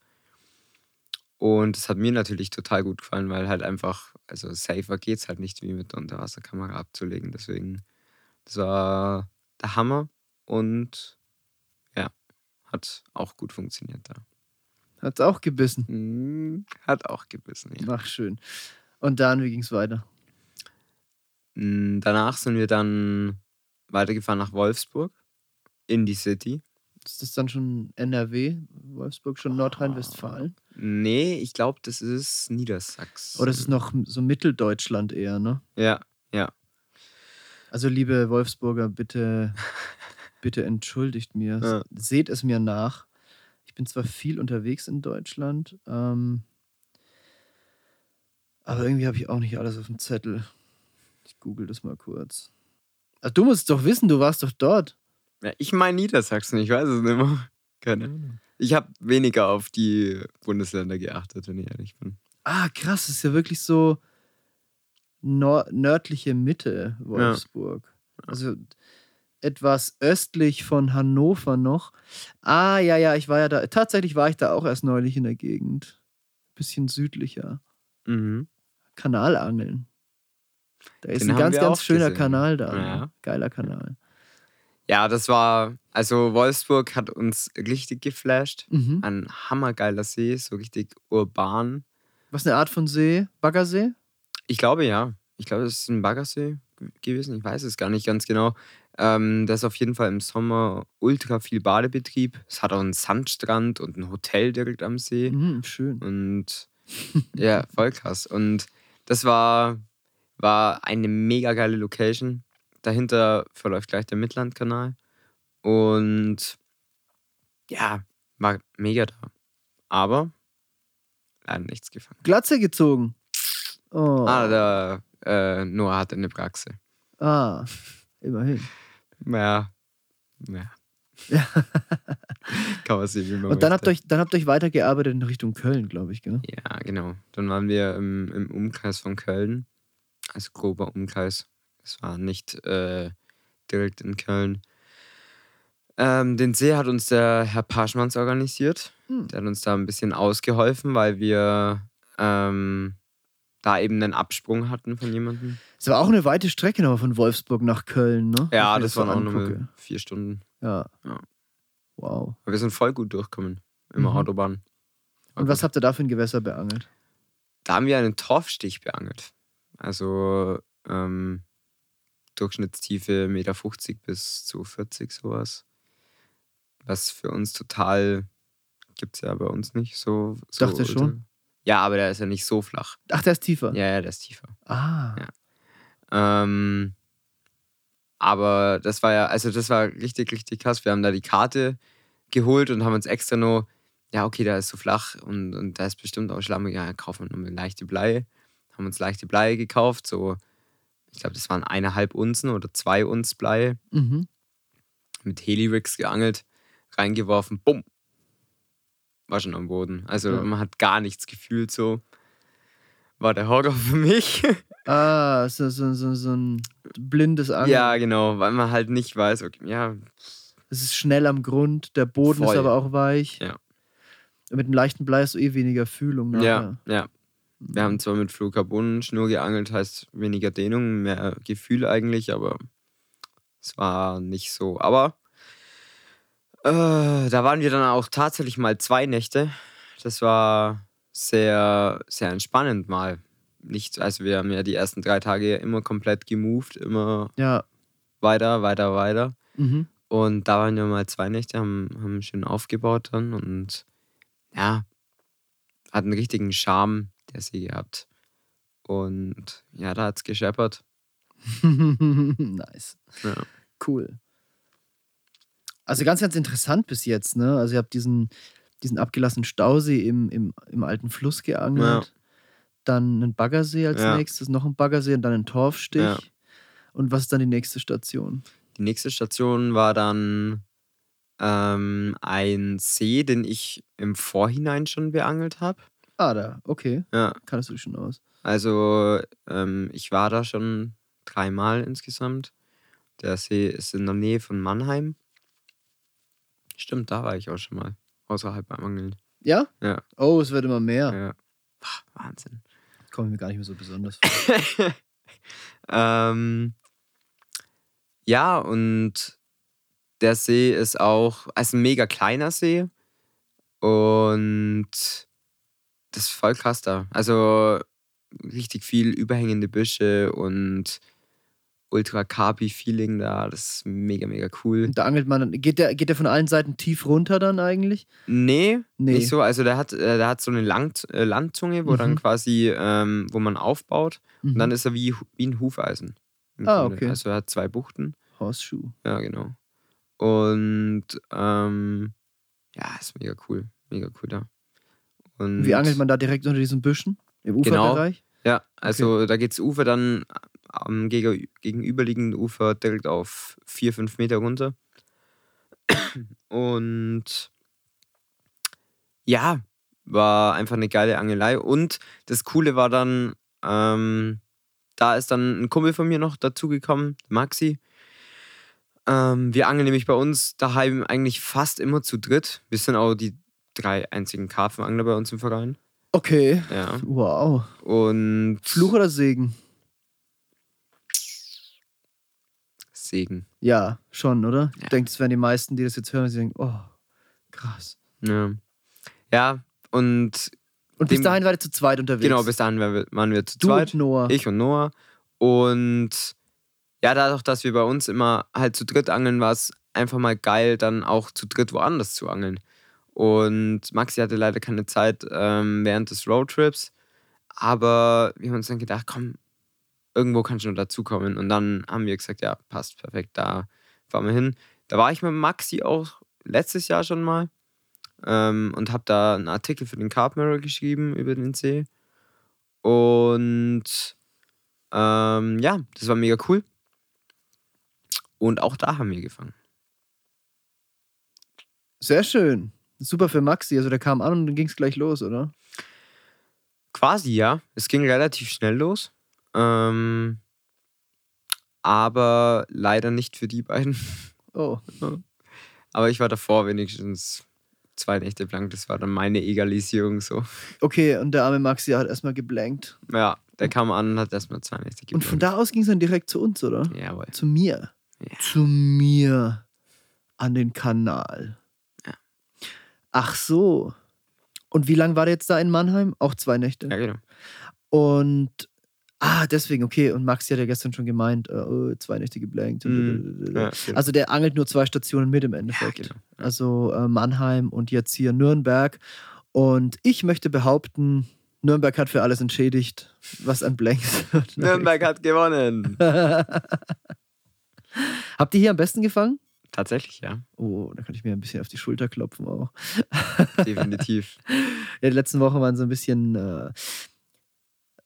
Speaker 2: Und das hat mir natürlich total gut gefallen, weil halt einfach, also safer geht es halt nicht, wie mit der Unterwasserkamera abzulegen. Deswegen, das war der Hammer und ja, hat auch gut funktioniert da.
Speaker 1: Hat es auch gebissen.
Speaker 2: Mhm, Hat auch gebissen, ja.
Speaker 1: Ach, schön. Und dann, wie ging es weiter?
Speaker 2: Mm, Danach sind wir dann weitergefahren nach Wolfsburg in die City.
Speaker 1: Ist das dann schon NRW, Wolfsburg, schon Nordrhein-Westfalen?
Speaker 2: Nee, ich glaube, das ist Niedersachsen.
Speaker 1: Oder ist es noch so Mitteldeutschland eher, ne?
Speaker 2: Ja, ja.
Speaker 1: Also, liebe Wolfsburger, bitte, [LAUGHS] bitte entschuldigt mir.
Speaker 2: Ja.
Speaker 1: Seht es mir nach. Ich bin zwar viel unterwegs in Deutschland, ähm, aber irgendwie habe ich auch nicht alles auf dem Zettel. Ich google das mal kurz. Ach, du musst doch wissen, du warst doch dort.
Speaker 2: ja ich meine Niedersachsen, ich weiß es nicht mehr. Keine Ahnung. Ich habe weniger auf die Bundesländer geachtet, wenn ich ehrlich bin.
Speaker 1: Ah, krass, das ist ja wirklich so nördliche Mitte Wolfsburg. Also etwas östlich von Hannover noch. Ah, ja, ja, ich war ja da. Tatsächlich war ich da auch erst neulich in der Gegend. Bisschen südlicher.
Speaker 2: Mhm.
Speaker 1: Kanalangeln. Da ist
Speaker 2: Den
Speaker 1: ein ganz, ganz schöner
Speaker 2: gesehen.
Speaker 1: Kanal da.
Speaker 2: Ja.
Speaker 1: Ne? Geiler Kanal.
Speaker 2: Ja, das war, also Wolfsburg hat uns richtig geflasht.
Speaker 1: Mhm.
Speaker 2: Ein hammergeiler See, so richtig urban.
Speaker 1: Was eine Art von See? Baggersee?
Speaker 2: Ich glaube ja. Ich glaube, es ist ein Baggersee gewesen. Ich weiß es gar nicht ganz genau. Ähm, da ist auf jeden Fall im Sommer ultra viel Badebetrieb. Es hat auch einen Sandstrand und ein Hotel direkt am See.
Speaker 1: Mhm, schön.
Speaker 2: Und [LAUGHS] ja, voll krass. Und das war, war eine mega geile Location. Dahinter verläuft gleich der Mitlandkanal. Und ja, war mega da. Aber leider nichts gefangen.
Speaker 1: Glatze gezogen. Oh.
Speaker 2: Ah, der äh, Noah hatte eine Praxe.
Speaker 1: Ah, [LAUGHS] immerhin.
Speaker 2: Ja. Ja. [LAUGHS]
Speaker 1: Ja.
Speaker 2: Kann man sehen, wie man
Speaker 1: Und dann habt, euch, dann habt ihr euch weitergearbeitet in Richtung Köln, glaube ich, gell?
Speaker 2: Ja, genau. Dann waren wir im, im Umkreis von Köln. Also grober Umkreis. Es war nicht äh, direkt in Köln. Ähm, den See hat uns der Herr Paschmanns organisiert.
Speaker 1: Hm.
Speaker 2: Der hat uns da ein bisschen ausgeholfen, weil wir ähm, da eben einen Absprung hatten von jemandem.
Speaker 1: Es war auch eine weite Strecke noch von Wolfsburg nach Köln, ne?
Speaker 2: Ja,
Speaker 1: ich
Speaker 2: das
Speaker 1: so
Speaker 2: waren auch nochmal vier Stunden.
Speaker 1: Ja.
Speaker 2: Ja.
Speaker 1: Wow.
Speaker 2: Aber wir sind voll gut durchgekommen. Immer
Speaker 1: Mhm.
Speaker 2: Autobahn. War
Speaker 1: Und was
Speaker 2: gut.
Speaker 1: habt ihr da für ein Gewässer beangelt?
Speaker 2: Da haben wir einen Torfstich beangelt. Also ähm, Durchschnittstiefe 1,50 Meter bis zu 40 sowas. Was für uns total gibt es ja bei uns nicht so. so
Speaker 1: Dachte schon.
Speaker 2: Ja, aber der ist ja nicht so flach.
Speaker 1: Ach, der ist tiefer.
Speaker 2: Ja, ja, der ist tiefer.
Speaker 1: Ah.
Speaker 2: Ja. Ähm, aber das war ja, also das war richtig, richtig krass. Wir haben da die Karte geholt und haben uns extra nur, ja, okay, da ist so flach und, und da ist bestimmt auch schlammig. Ja, kaufen wir nur eine leichte Blei. Haben uns leichte Blei gekauft, so, ich glaube, das waren eineinhalb Unzen oder zwei Unz Blei.
Speaker 1: Mhm.
Speaker 2: Mit Helirix geangelt, reingeworfen, bumm. War schon am Boden. Also
Speaker 1: Ja.
Speaker 2: man hat gar nichts gefühlt so. War der Horror [LAUGHS] für mich.
Speaker 1: Ah, so, so, so, so ein blindes Angeln.
Speaker 2: Ja, genau, weil man halt nicht weiß, okay, ja,
Speaker 1: Es ist schnell am Grund, der Boden
Speaker 2: Voll.
Speaker 1: ist aber auch weich.
Speaker 2: Ja.
Speaker 1: Mit dem leichten Blei hast du eh weniger Fühlung.
Speaker 2: ja,
Speaker 1: Nachher.
Speaker 2: ja. Wir haben zwar mit Fluorcarbon-Schnur geangelt, heißt weniger Dehnung, mehr Gefühl eigentlich, aber es war nicht so. Aber äh, da waren wir dann auch tatsächlich mal zwei Nächte. Das war sehr, sehr entspannend mal. Nicht, also wir haben ja die ersten drei Tage immer komplett gemoved, immer
Speaker 1: Ja.
Speaker 2: weiter, weiter, weiter.
Speaker 1: Mhm.
Speaker 2: Und da waren wir mal zwei Nächte, haben, haben schön aufgebaut dann und ja, hat einen richtigen Charme, der See gehabt. Und ja, da hat es gescheppert. [LAUGHS]
Speaker 1: nice.
Speaker 2: Ja.
Speaker 1: Cool. Also ganz, ganz interessant bis jetzt, ne? Also ihr habt diesen, diesen abgelassenen Stausee im, im, im alten Fluss geangelt. Dann einen Baggersee als
Speaker 2: Ja.
Speaker 1: nächstes, noch einen Baggersee und dann einen Torfstich.
Speaker 2: Ja.
Speaker 1: Und was ist dann die nächste Station?
Speaker 2: Die nächste Station war dann ähm, ein See, den ich im Vorhinein schon beangelt habe.
Speaker 1: Ah, da, okay.
Speaker 2: Ja,
Speaker 1: Kannst du dich schon aus.
Speaker 2: also ähm, ich war da schon dreimal insgesamt. Der See ist in der Nähe von Mannheim. Stimmt, da war ich auch schon mal. Außerhalb beim Angeln.
Speaker 1: Ja?
Speaker 2: Ja.
Speaker 1: Oh, es wird immer mehr.
Speaker 2: Ja. Boah, Wahnsinn.
Speaker 1: Kommt mir gar nicht mehr so besonders vor. [LAUGHS]
Speaker 2: Ähm, ja, und der See ist auch, also ein mega kleiner See. Und das ist voll krass da. Also richtig viel überhängende Büsche und ultra carpi feeling da. Das ist mega, mega cool.
Speaker 1: Und da angelt man dann. Geht der, geht der von allen Seiten tief runter dann eigentlich?
Speaker 2: Nee,
Speaker 1: Nee.
Speaker 2: nicht so. Also der hat, äh, der hat so eine Lang äh, Landzunge, wo dann
Speaker 1: Mhm.
Speaker 2: quasi, ähm, wo man aufbaut. Und
Speaker 1: Mhm.
Speaker 2: dann ist er wie, wie ein Hufeisen.
Speaker 1: Ah,
Speaker 2: Grunde.
Speaker 1: okay.
Speaker 2: Also er hat zwei Buchten.
Speaker 1: Horseshoe.
Speaker 2: Ja, genau. Und ähm, ja, ist mega cool. Mega cool da. Und
Speaker 1: Wie angelt man da direkt unter diesen Büschen? Im
Speaker 2: Genau.
Speaker 1: Uferbereich?
Speaker 2: Ja, also da geht das Ufer dann am gege- gegenüberliegenden Ufer direkt auf vier, fünf Meter runter. Und ja, war einfach eine geile Angelei. Und das Coole war dann, ähm, da ist dann ein Kumpel von mir noch dazugekommen, Maxi. Ähm, wir angeln nämlich bei uns daheim eigentlich fast immer zu dritt. Wir sind auch die drei einzigen Karpfenangler bei uns im Verein.
Speaker 1: Okay.
Speaker 2: Ja.
Speaker 1: Wow.
Speaker 2: Und
Speaker 1: Fluch oder Segen?
Speaker 2: Segen.
Speaker 1: Ja, schon, oder?
Speaker 2: Ja.
Speaker 1: Ich denke, das wären die meisten, die das jetzt hören, die denken, oh, krass.
Speaker 2: Ja, ja und
Speaker 1: Und bis
Speaker 2: Dem-
Speaker 1: dahin war ihr zu zweit unterwegs.
Speaker 2: genau, bis dahin waren wir, waren wir zu
Speaker 1: du
Speaker 2: zweit.
Speaker 1: und Noah.
Speaker 2: Ich und Noah. Und ja, dadurch, dass wir bei uns immer halt zu dritt angeln, war es einfach mal geil, dann auch zu dritt woanders zu angeln. Und Maxi hatte leider keine Zeit ähm, während des Roadtrips. Aber wir haben uns dann gedacht, komm, irgendwo kannst du noch dazukommen. Und dann haben wir gesagt, ja, passt perfekt, da fahren wir hin. Da war ich mit Maxi auch letztes Jahr schon mal ähm, und habe da einen Artikel für den Carp Mirror geschrieben über den See. Und ähm, ja, das war mega cool. Und auch da haben wir gefangen.
Speaker 1: Sehr schön. Super für Maxi. Also der kam an und dann ging es gleich los, oder?
Speaker 2: Quasi ja. Es ging relativ schnell los. Ähm, aber leider nicht für die beiden.
Speaker 1: Oh. [LAUGHS]
Speaker 2: Aber ich war davor wenigstens zwei Nächte blank. Das war dann meine Egalisierung so.
Speaker 1: Okay, und der arme Maxi hat erstmal geblankt.
Speaker 2: Ja, der kam an und hat erstmal zwei Nächte
Speaker 1: Und von
Speaker 2: geblankt.
Speaker 1: da aus ging es dann direkt zu uns, oder?
Speaker 2: Jawohl.
Speaker 1: Zu mir.
Speaker 2: Ja.
Speaker 1: Zu mir. An den Kanal.
Speaker 2: Ja.
Speaker 1: Ach so. Und wie lange war der jetzt da in Mannheim? Auch zwei Nächte.
Speaker 2: Ja, genau.
Speaker 1: Und ah, deswegen, okay. Und Maxi hat ja gestern schon gemeint, äh, oh, zwei Nächte geblankt.
Speaker 2: Mhm. Ja, genau.
Speaker 1: Also der angelt nur zwei Stationen mit im
Speaker 2: ja,
Speaker 1: Endeffekt.
Speaker 2: genau. Ja.
Speaker 1: Also äh, Mannheim und jetzt hier Nürnberg. Und ich möchte behaupten, Nürnberg hat für alles entschädigt, was an Blanks [LAUGHS] wird.
Speaker 2: Nürnberg hat gewonnen. [LAUGHS]
Speaker 1: Habt ihr hier am besten gefangen?
Speaker 2: Tatsächlich, ja.
Speaker 1: Oh, da kann ich mir ein bisschen auf die Schulter klopfen auch.
Speaker 2: Definitiv. [LAUGHS]
Speaker 1: Ja, die letzten Wochen waren so ein bisschen, äh,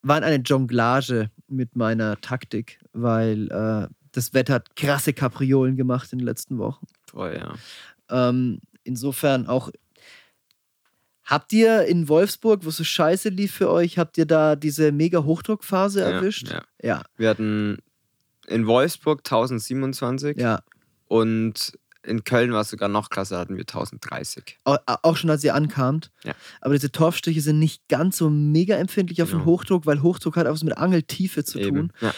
Speaker 1: waren eine Jonglage mit meiner Taktik, weil äh, das Wetter hat krasse Kapriolen gemacht in den letzten Wochen.
Speaker 2: Voll, ja.
Speaker 1: Ähm, insofern auch. Habt ihr in Wolfsburg, wo es so scheiße lief für euch, habt ihr da diese mega Hochdruckphase
Speaker 2: Ja,
Speaker 1: erwischt?
Speaker 2: ja.
Speaker 1: Ja,
Speaker 2: Wir hatten in Wolfsburg 1027
Speaker 1: ja.
Speaker 2: und in Köln war es sogar noch krasser, hatten wir 1030.
Speaker 1: Au- Auch schon als ihr ankamt.
Speaker 2: Ja.
Speaker 1: Aber diese Torfstiche sind nicht ganz so mega empfindlich auf den
Speaker 2: Genau.
Speaker 1: Hochdruck, weil Hochdruck hat auch was mit Angeltiefe zu tun.
Speaker 2: Eben. Ja.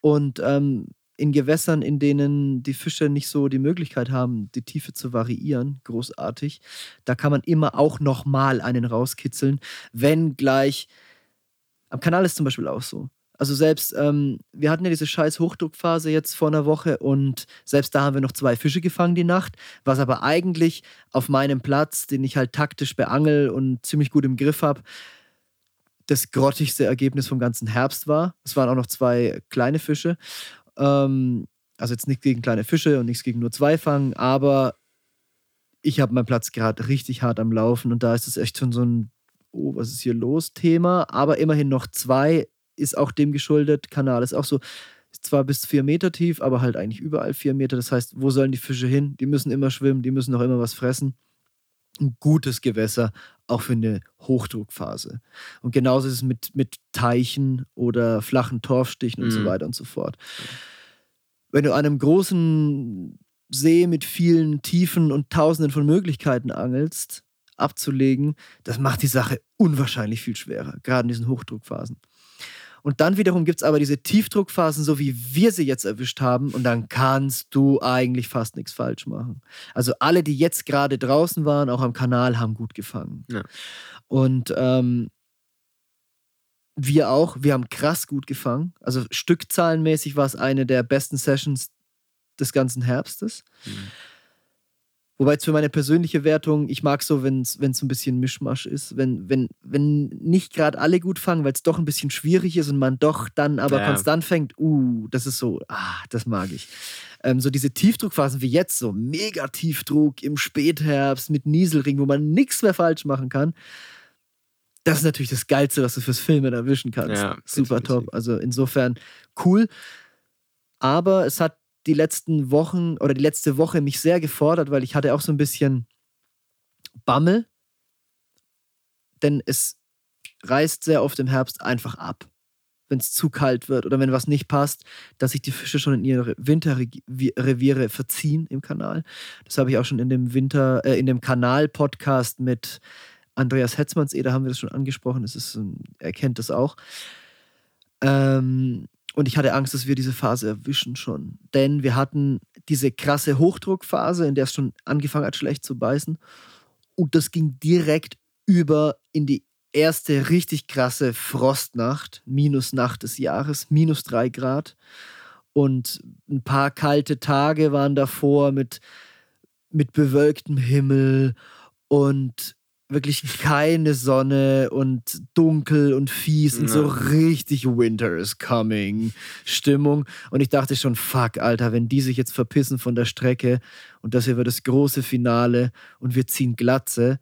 Speaker 1: Und ähm, in Gewässern, in denen die Fische nicht so die Möglichkeit haben, die Tiefe zu variieren, großartig, da kann man immer auch nochmal einen rauskitzeln, wenn gleich. Am Kanal ist zum Beispiel auch so. Also selbst, ähm, wir hatten ja diese scheiß Hochdruckphase jetzt vor einer Woche und selbst da haben wir noch zwei Fische gefangen die Nacht, was aber eigentlich auf meinem Platz, den ich halt taktisch beangel und ziemlich gut im Griff habe, das grottigste Ergebnis vom ganzen Herbst war. Es waren auch noch zwei kleine Fische. Ähm, also jetzt nichts gegen kleine Fische und nichts gegen nur zwei fangen, aber ich habe meinen Platz gerade richtig hart am Laufen und da ist es echt schon so ein, oh, was ist hier los, Thema. Aber immerhin noch zwei ist auch dem geschuldet. Kanal ist auch so, zwar bis vier Meter tief, aber halt eigentlich überall vier Meter. Das heißt, wo sollen die Fische hin? Die müssen immer schwimmen, die müssen auch immer was fressen. Ein gutes Gewässer, auch für eine Hochdruckphase. Und genauso ist es mit, mit Teichen oder flachen Torfstichen und so
Speaker 2: Mhm.
Speaker 1: weiter und so fort. Wenn du an einem großen See mit vielen Tiefen und Tausenden von Möglichkeiten angelst, abzulegen, das macht die Sache unwahrscheinlich viel schwerer, gerade in diesen Hochdruckphasen. Und dann wiederum gibt es aber diese Tiefdruckphasen, so wie wir sie jetzt erwischt haben, und dann kannst du eigentlich fast nichts falsch machen. Also alle, die jetzt gerade draußen waren, auch am Kanal, haben gut gefangen.
Speaker 2: Ja.
Speaker 1: Und ähm, wir auch, wir haben krass gut gefangen. Also stückzahlenmäßig war es eine der besten Sessions des ganzen Herbstes.
Speaker 2: Mhm.
Speaker 1: Wobei jetzt für meine persönliche Wertung, ich mag so, wenn es ein bisschen Mischmasch ist, wenn, wenn, wenn nicht gerade alle gut fangen, weil es doch ein bisschen schwierig ist und man doch dann aber
Speaker 2: Ja.
Speaker 1: konstant fängt, uh, das ist so, ah, das mag ich. Ähm, so diese Tiefdruckphasen wie jetzt, so mega Tiefdruck im Spätherbst mit Nieselring, wo man nichts mehr falsch machen kann. Das ist natürlich das Geilste, was du fürs Filmen erwischen kannst.
Speaker 2: Ja,
Speaker 1: Super top. Also insofern cool. Aber es hat die letzten Wochen oder die letzte Woche mich sehr gefordert, weil ich hatte auch so ein bisschen Bammel. Denn es reißt sehr oft im Herbst einfach ab, wenn es zu kalt wird oder wenn was nicht passt, dass sich die Fische schon in ihre Winterreviere verziehen im Kanal. Das habe ich auch schon in dem Winter, äh, in dem Kanal-Podcast mit Andreas Hetzmanns, da haben wir das schon angesprochen. Das ist, er kennt das auch. Ähm, und ich hatte Angst, dass wir diese Phase erwischen schon. Denn wir hatten diese krasse Hochdruckphase, in der es schon angefangen hat, schlecht zu beißen. Und das ging direkt über in die erste richtig krasse Frostnacht, Minusnacht des Jahres, minus drei Grad. Und ein paar kalte Tage waren davor mit, mit bewölktem Himmel und wirklich keine Sonne und dunkel und fies und so richtig Winter is coming Stimmung. Und ich dachte schon, fuck, Alter, wenn die sich jetzt verpissen von der Strecke und das hier wird das große Finale und wir ziehen Glatze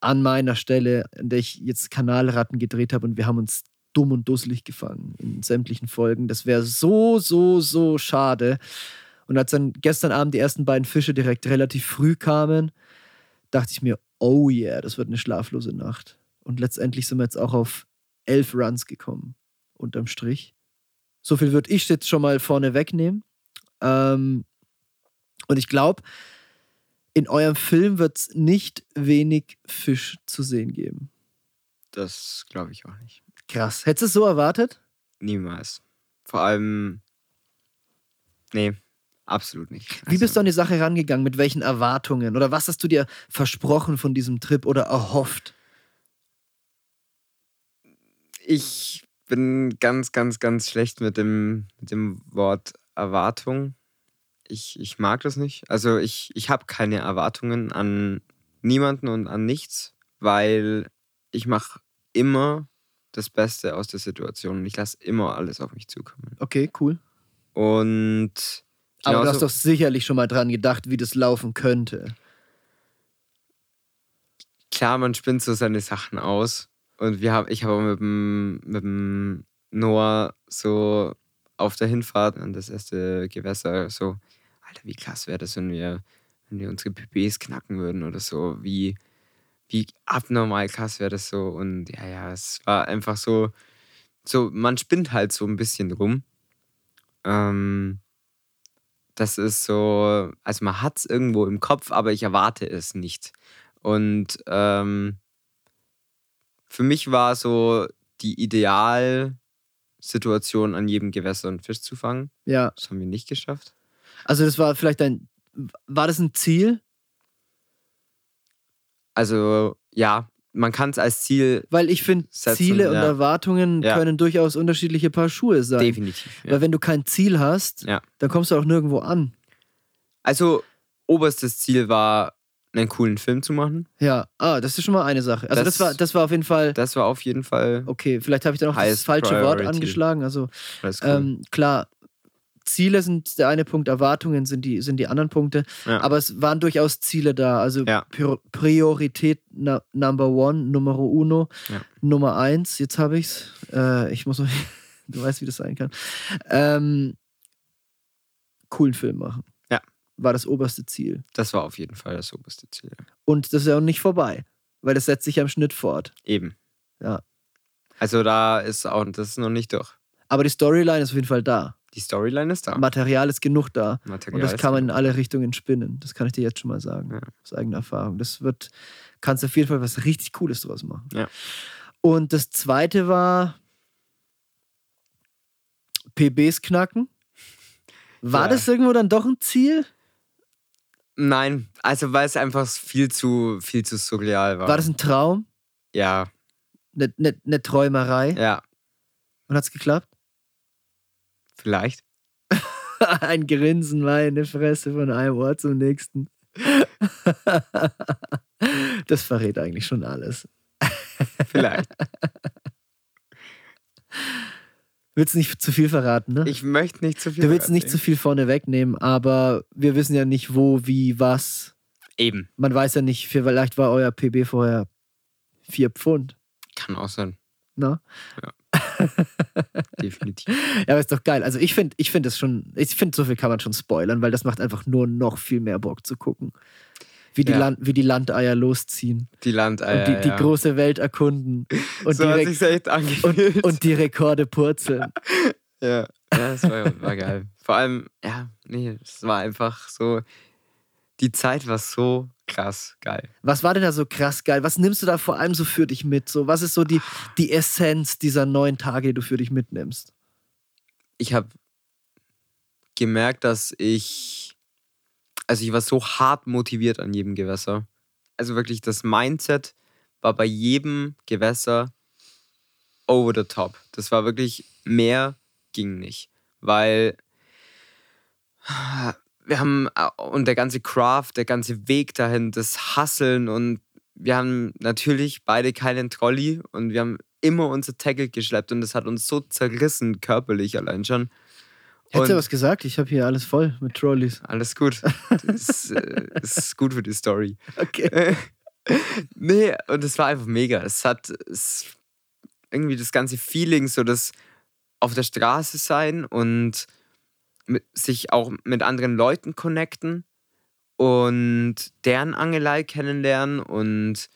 Speaker 1: an meiner Stelle, an der ich jetzt Kanalratten gedreht habe und wir haben uns dumm und dusselig gefangen in sämtlichen Folgen. Das wäre so, so, so schade. Und als dann gestern Abend die ersten beiden Fische direkt relativ früh kamen, dachte ich mir, oh yeah, das wird eine schlaflose Nacht. Und letztendlich sind wir jetzt auch auf elf Runs gekommen, unterm Strich. So viel würde ich jetzt schon mal vorne wegnehmen. Ähm, und ich glaube, in eurem Film wird es nicht wenig Fisch zu sehen geben.
Speaker 2: Das glaube ich auch nicht.
Speaker 1: Krass. Hättest du es so erwartet?
Speaker 2: Niemals. Vor allem. Nee, absolut nicht.
Speaker 1: Wie bist du an die Sache rangegangen? Mit welchen Erwartungen? Oder was hast du dir versprochen von diesem Trip oder erhofft?
Speaker 2: Ich bin ganz, ganz, ganz schlecht mit dem, mit dem Wort Erwartung. Ich, ich mag das nicht. Also ich, ich habe keine Erwartungen an niemanden und an nichts, weil ich mache immer das Beste aus der Situation und ich lasse immer alles auf mich zukommen.
Speaker 1: Okay, cool.
Speaker 2: Und
Speaker 1: Aber du
Speaker 2: genauso-
Speaker 1: hast doch sicherlich schon mal dran gedacht, wie das laufen könnte.
Speaker 2: klar, man spinnt so seine Sachen aus. Und wir haben, ich habe mit dem, mit dem Noah so auf der Hinfahrt an das erste Gewässer so, Alter, wie krass wäre das, wenn wir, wenn wir unsere PBs knacken würden oder so. Wie, wie abnormal krass wäre das so. Und ja, ja, es war einfach so, so, man spinnt halt so ein bisschen rum. Ähm, das ist so, also man hat es irgendwo im Kopf, aber ich erwarte es nicht. Und ähm, für mich war so die Idealsituation, an jedem Gewässer einen Fisch zu fangen.
Speaker 1: Ja.
Speaker 2: Das haben wir nicht geschafft.
Speaker 1: Also, das war vielleicht ein. War das ein Ziel?
Speaker 2: Also ja, man kann es als Ziel
Speaker 1: Weil ich finde, Ziele und
Speaker 2: ja.
Speaker 1: Erwartungen
Speaker 2: Ja.
Speaker 1: können durchaus unterschiedliche Paar Schuhe sein.
Speaker 2: definitiv. Ja.
Speaker 1: Weil wenn du kein Ziel hast, dann kommst du auch nirgendwo an.
Speaker 2: Also oberstes Ziel war, einen coolen Film zu machen.
Speaker 1: Ja, ah, das ist schon mal eine Sache. Also das,
Speaker 2: Das-
Speaker 1: war, das war auf jeden Fall.
Speaker 2: Das war auf jeden Fall
Speaker 1: Okay, vielleicht habe ich da noch das falsche Wort
Speaker 2: priority.
Speaker 1: angeschlagen. Also
Speaker 2: alles cool.
Speaker 1: ähm, klar, Ziele sind der eine Punkt, Erwartungen sind die, sind die anderen Punkte.
Speaker 2: Ja.
Speaker 1: Aber es waren durchaus Ziele da. Also
Speaker 2: Ja.
Speaker 1: Prior- Priorität na, Number One, Numero Uno,
Speaker 2: Ja.
Speaker 1: Nummer eins. Jetzt habe ich's. Äh, ich muss noch. [LAUGHS] du weißt, wie das sein kann. Ähm, coolen Film machen.
Speaker 2: Ja.
Speaker 1: War das oberste Ziel.
Speaker 2: das war auf jeden Fall das oberste Ziel.
Speaker 1: Und das ist ja auch nicht vorbei, weil das setzt sich am Schnitt fort.
Speaker 2: Eben.
Speaker 1: Ja.
Speaker 2: Also da ist auch, das ist noch nicht durch.
Speaker 1: Aber die Storyline ist auf jeden Fall da.
Speaker 2: Die Storyline ist da.
Speaker 1: Material ist genug da.
Speaker 2: Material
Speaker 1: Und das kann man in alle Richtungen spinnen. Das kann ich dir jetzt schon mal sagen.
Speaker 2: Ja.
Speaker 1: Aus eigener Erfahrung. Das wird, kannst auf jeden Fall was richtig Cooles draus machen.
Speaker 2: Ja.
Speaker 1: Und das zweite war PBs knacken. War
Speaker 2: Ja.
Speaker 1: das irgendwo dann doch ein Ziel?
Speaker 2: Nein, also weil es einfach viel zu, viel zu surreal war.
Speaker 1: War das ein Traum?
Speaker 2: ja,
Speaker 1: Eine ne, ne Träumerei?
Speaker 2: ja,
Speaker 1: Und hat's geklappt?
Speaker 2: Vielleicht. [LAUGHS]
Speaker 1: ein Grinsen, meine Fresse von einem Ort zum nächsten. [LAUGHS] das verrät eigentlich schon alles.
Speaker 2: Vielleicht. [LAUGHS]
Speaker 1: Willst nicht zu viel verraten, ne?
Speaker 2: Ich möchte nicht zu viel.
Speaker 1: Du willst nicht zu viel vorne wegnehmen, aber wir wissen ja nicht, wo, wie, was.
Speaker 2: Eben.
Speaker 1: Man weiß ja nicht, vielleicht war euer PB vorher vier Pfund.
Speaker 2: Kann auch sein.
Speaker 1: Ne? [LAUGHS]
Speaker 2: Definitiv.
Speaker 1: Ja, aber ist doch geil. Also ich finde, ich finde es schon, ich finde, so viel kann man schon spoilern, weil das macht einfach nur noch viel mehr Bock zu gucken. Wie die,
Speaker 2: Ja.
Speaker 1: Land, wie die Landeier losziehen
Speaker 2: Die Landeier.
Speaker 1: und die, die
Speaker 2: ja.
Speaker 1: große Welt erkunden [LAUGHS] und,
Speaker 2: so
Speaker 1: die,
Speaker 2: hat
Speaker 1: Re und, und die Rekorde purzeln. [LAUGHS]
Speaker 2: ja, ja das war, war geil. Vor allem, ja, nee, es war einfach so. Die Zeit war so krass geil.
Speaker 1: Was war denn da so krass geil? Was nimmst du da vor allem so für dich mit? So, was ist so die, die Essenz dieser neun Tage, die du für dich mitnimmst?
Speaker 2: Ich habe gemerkt, dass ich, also ich war so hart motiviert an jedem Gewässer. Also wirklich das Mindset war bei jedem Gewässer over the top. Das war wirklich mehr ging nicht, weil wir haben und der ganze Craft, der ganze Weg dahin, das Hasseln und wir haben natürlich beide keinen Trolley und wir haben immer unser Tackle geschleppt und das hat uns so zerrissen körperlich allein schon.
Speaker 1: Hättest du was gesagt? Ich habe hier alles voll mit Trolleys.
Speaker 2: Alles gut. Das äh, ist gut für die Story. [LAUGHS]
Speaker 1: Okay. [LAUGHS]
Speaker 2: nee, und es war einfach mega. Es hat es, irgendwie das ganze Feeling, so das auf der Straße sein und mit, sich auch mit anderen Leuten connecten und deren Angelei kennenlernen und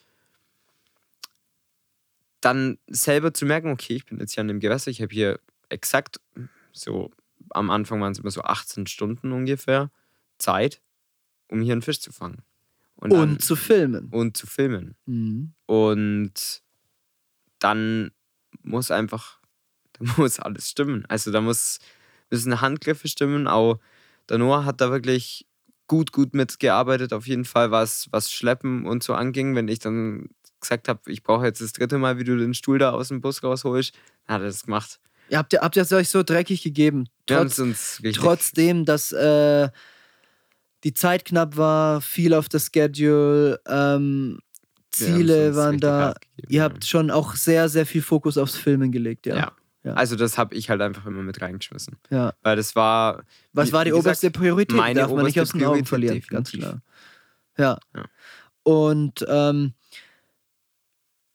Speaker 2: dann selber zu merken, okay, ich bin jetzt hier an dem Gewässer, ich habe hier exakt so am Anfang waren es immer so 18 Stunden ungefähr Zeit, um hier einen Fisch zu fangen.
Speaker 1: Und, dann, und zu filmen.
Speaker 2: Und zu filmen.
Speaker 1: Mhm.
Speaker 2: Und dann muss einfach, [LAUGHS] da muss alles stimmen. Also da muss, müssen Handgriffe stimmen. Auch der Noah hat da wirklich gut, gut mitgearbeitet, auf jeden Fall, was, was Schleppen und so anging. Wenn ich dann gesagt habe, ich brauche jetzt das dritte Mal, wie du den Stuhl da aus dem Bus rausholst, hat er das gemacht.
Speaker 1: Ihr habt, ihr, habt ihr es euch so dreckig gegeben?
Speaker 2: Trotz,
Speaker 1: trotzdem, dass äh, die Zeit knapp war, viel auf das Schedule, ähm, Ziele waren da. Gegeben, ihr habt ja. schon auch sehr, sehr viel Fokus aufs Filmen gelegt, ja.
Speaker 2: ja. Ja. Also das habe ich halt einfach immer mit reingeschmissen.
Speaker 1: Ja.
Speaker 2: Weil das war.
Speaker 1: Was war die oberste
Speaker 2: gesagt,
Speaker 1: Priorität?
Speaker 2: Meine
Speaker 1: Darf man nicht aus den Augen verlieren, definitiv. ganz klar. Ja. Und ähm,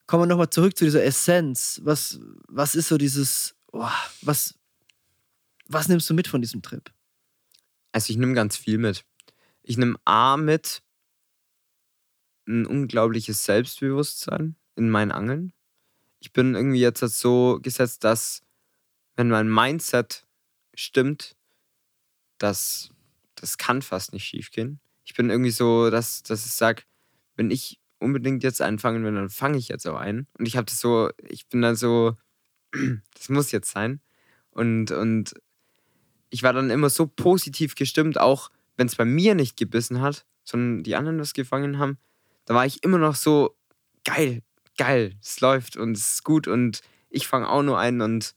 Speaker 1: kommen wir nochmal zurück zu dieser Essenz. Was, was ist so dieses, oh, was, was nimmst du mit von diesem Trip?
Speaker 2: Also ich nehme ganz viel mit. Ich nehme A mit ein unglaubliches Selbstbewusstsein in meinen Angeln. Ich bin irgendwie jetzt so gesetzt, dass wenn mein Mindset stimmt, dass das kann fast nicht schief gehen. Ich bin irgendwie so, dass, dass ich sage, wenn ich unbedingt jetzt einen fangen will, dann fange ich jetzt auch einen. Und ich habe das so, ich bin dann so, [CLEARS THROAT] das muss jetzt sein. Und, und ich war dann immer so positiv gestimmt, auch wenn es bei mir nicht gebissen hat, sondern die anderen das gefangen haben, da war ich immer noch so, geil, geil, es läuft und es ist gut und ich fange auch nur einen und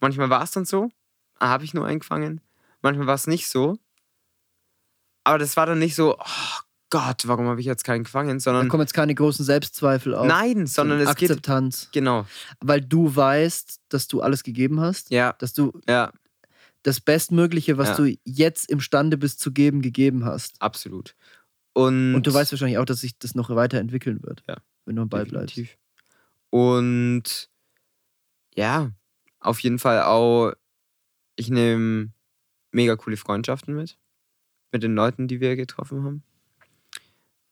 Speaker 2: manchmal war es dann so, ah, habe ich nur einen gefangen, manchmal war es nicht so, aber das war dann nicht so, oh Gott, warum habe ich jetzt keinen gefangen, sondern...
Speaker 1: Da kommen jetzt keine großen Selbstzweifel auf.
Speaker 2: Nein, sondern es
Speaker 1: Akzeptanz.
Speaker 2: geht... Genau.
Speaker 1: Weil du weißt, dass du alles gegeben hast.
Speaker 2: Ja.
Speaker 1: Dass du
Speaker 2: ja
Speaker 1: das Bestmögliche, was
Speaker 2: ja.
Speaker 1: du jetzt imstande bist zu geben, gegeben hast.
Speaker 2: Absolut. Und,
Speaker 1: und du weißt wahrscheinlich auch, dass sich das noch weiterentwickeln wird,
Speaker 2: ja,
Speaker 1: wenn du am Ball bleibst.
Speaker 2: Und ja, auf jeden Fall auch, ich nehme mega coole Freundschaften mit, mit den Leuten, die wir getroffen haben.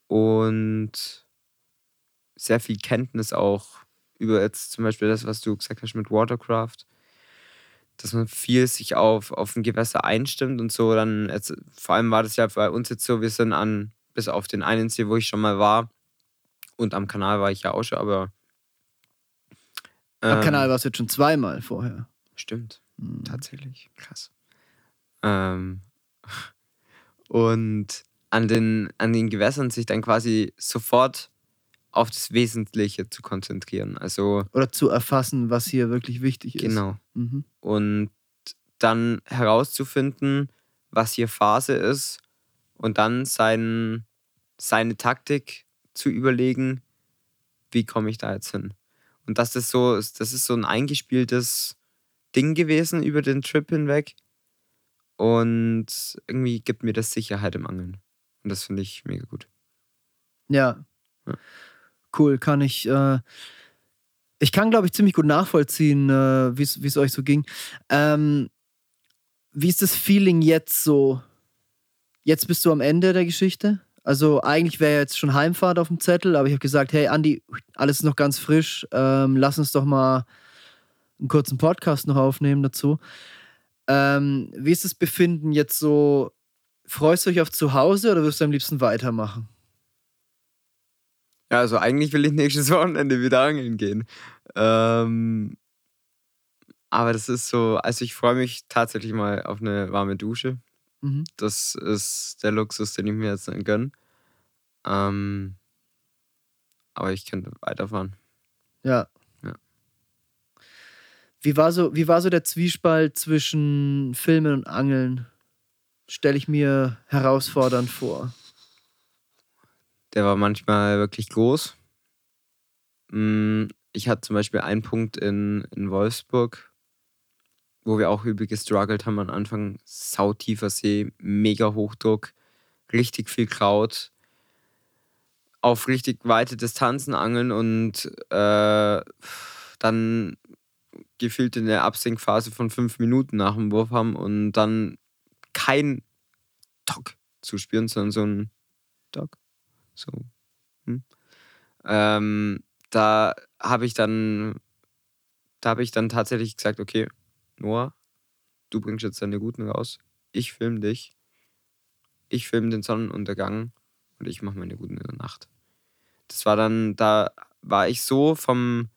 Speaker 2: Und sehr viel Kenntnis auch über jetzt zum Beispiel das, was du gesagt hast mit Watercraft dass man viel sich auf, auf ein Gewässer einstimmt und so. Dann, jetzt, vor allem war das ja bei uns jetzt so, wir sind an, bis auf den einen See, wo ich schon mal war, und am Kanal war ich ja auch schon, aber.
Speaker 1: Ähm, am Kanal warst du jetzt schon zweimal vorher.
Speaker 2: Stimmt, mhm. tatsächlich. Krass. Ähm, [LAUGHS] und an den, an den Gewässern sich dann quasi sofort auf das Wesentliche zu konzentrieren. Also
Speaker 1: Oder zu erfassen, was hier wirklich wichtig ist.
Speaker 2: Genau.
Speaker 1: Mhm.
Speaker 2: Und dann herauszufinden, was hier Phase ist und dann sein, seine Taktik zu überlegen, wie komme ich da jetzt hin. Und das ist so, das ist so ein eingespieltes Ding gewesen über den Trip hinweg. Und irgendwie gibt mir das Sicherheit im Angeln. Und das finde ich mega gut.
Speaker 1: Ja. ja cool, kann ich. Äh, ich kann, glaube ich, ziemlich gut nachvollziehen, äh, wie es euch so ging. Ähm, wie ist das Feeling jetzt so? Jetzt bist du am Ende der Geschichte. Also eigentlich wäre jetzt schon Heimfahrt auf dem Zettel, aber ich habe gesagt, hey Andi, alles ist noch ganz frisch. Ähm, lass uns doch mal einen kurzen Podcast noch aufnehmen dazu. Ähm, wie ist das Befinden jetzt so freust du dich auf zu Hause oder wirst du am liebsten weitermachen?
Speaker 2: Ja, also eigentlich will ich nächstes [LAUGHS] Wochenende wieder angeln gehen. Ähm, aber das ist so, also ich freue mich tatsächlich mal auf eine warme Dusche.
Speaker 1: Mhm.
Speaker 2: Das ist der Luxus, den ich mir jetzt dann gönne. Ähm, aber ich könnte weiterfahren.
Speaker 1: Ja.
Speaker 2: Ja.
Speaker 1: Wie war so, wie war so der Zwiespalt zwischen Filmen und Angeln? Stelle ich mir herausfordernd vor.
Speaker 2: Der war manchmal wirklich groß. Mm, Ich hatte zum Beispiel einen Punkt in, in Wolfsburg, wo wir auch übel gestruggelt haben am Anfang. Sautiefer See, mega Hochdruck, richtig viel Kraut, auf richtig weite Distanzen angeln und äh, dann gefühlt in der Absinkphase von fünf Minuten nach dem Wurf haben und dann kein Tock zu spüren, sondern so ein Tock. So. Hm. Ähm, da habe ich dann, da habe ich dann tatsächlich gesagt, okay, Noah, du bringst jetzt deine Guten raus, ich film dich, ich film den Sonnenuntergang und ich mache meine Guten in der Nacht. Das war dann, da war ich so vom,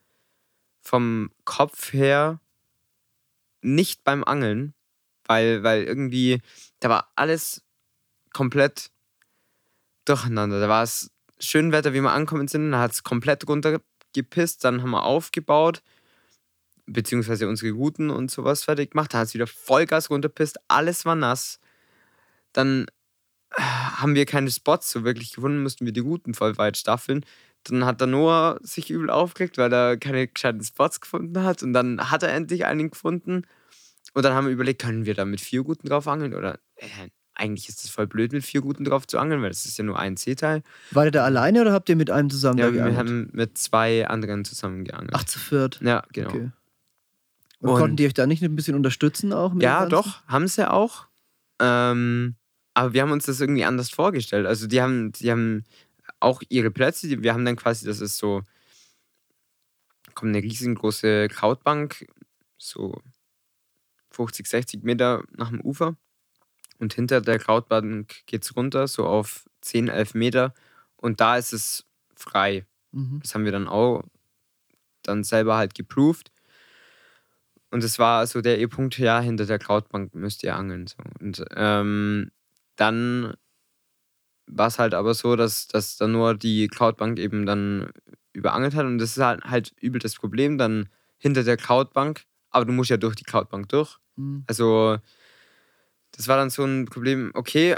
Speaker 2: vom Kopf her nicht beim Angeln, weil, weil irgendwie, da war alles komplett durcheinander. Da war es schön Wetter, wie wir angekommen sind, dann hat es komplett runtergepisst, dann haben wir aufgebaut, beziehungsweise unsere Routen und sowas fertig gemacht, dann hat es wieder Vollgas runterpisst, alles war nass. Dann äh, haben wir keine Spots so wirklich gefunden, mussten wir die Routen voll weit staffeln. Dann hat der Noah sich übel aufgeregt, weil er keine gescheiten Spots gefunden hat. Und dann hat er endlich einen gefunden. Und dann haben wir überlegt, können wir da mit vier Guten drauf angeln? Oder äh, eigentlich ist das voll blöd, mit vier Guten drauf zu angeln, weil das ist ja nur ein Seeteil.
Speaker 1: War ihr da alleine oder habt ihr mit einem zusammen
Speaker 2: Ja,
Speaker 1: da
Speaker 2: wir
Speaker 1: geangelt?
Speaker 2: haben mit zwei anderen zusammen geangelt.
Speaker 1: Ach, zu viert.
Speaker 2: ja, genau.
Speaker 1: Okay. Und,
Speaker 2: Und-
Speaker 1: konnten die euch da nicht ein bisschen unterstützen auch?
Speaker 2: Ja, doch, haben sie auch. Ähm, aber wir haben uns das irgendwie anders vorgestellt. Also die haben, die haben auch ihre Plätze. Wir haben dann quasi, das ist so, kommt eine riesengroße Krautbank, so 50, 60 Meter nach dem Ufer. Und hinter der Krautbank geht es runter, so auf 10, 11 Meter. Und da ist es frei.
Speaker 1: Mhm.
Speaker 2: Das haben wir dann auch dann selber halt geproved. Und es war so der E-Punkt, ja, hinter der Krautbank müsst ihr angeln. So. Und ähm, dann war es halt aber so, dass, dass dann nur die Krautbank eben dann überangelt hat. Und das ist halt, halt übel das Problem, dann hinter der Krautbank, aber du musst ja durch die Krautbank durch.
Speaker 1: Mhm.
Speaker 2: Also, das war dann so ein Problem, okay,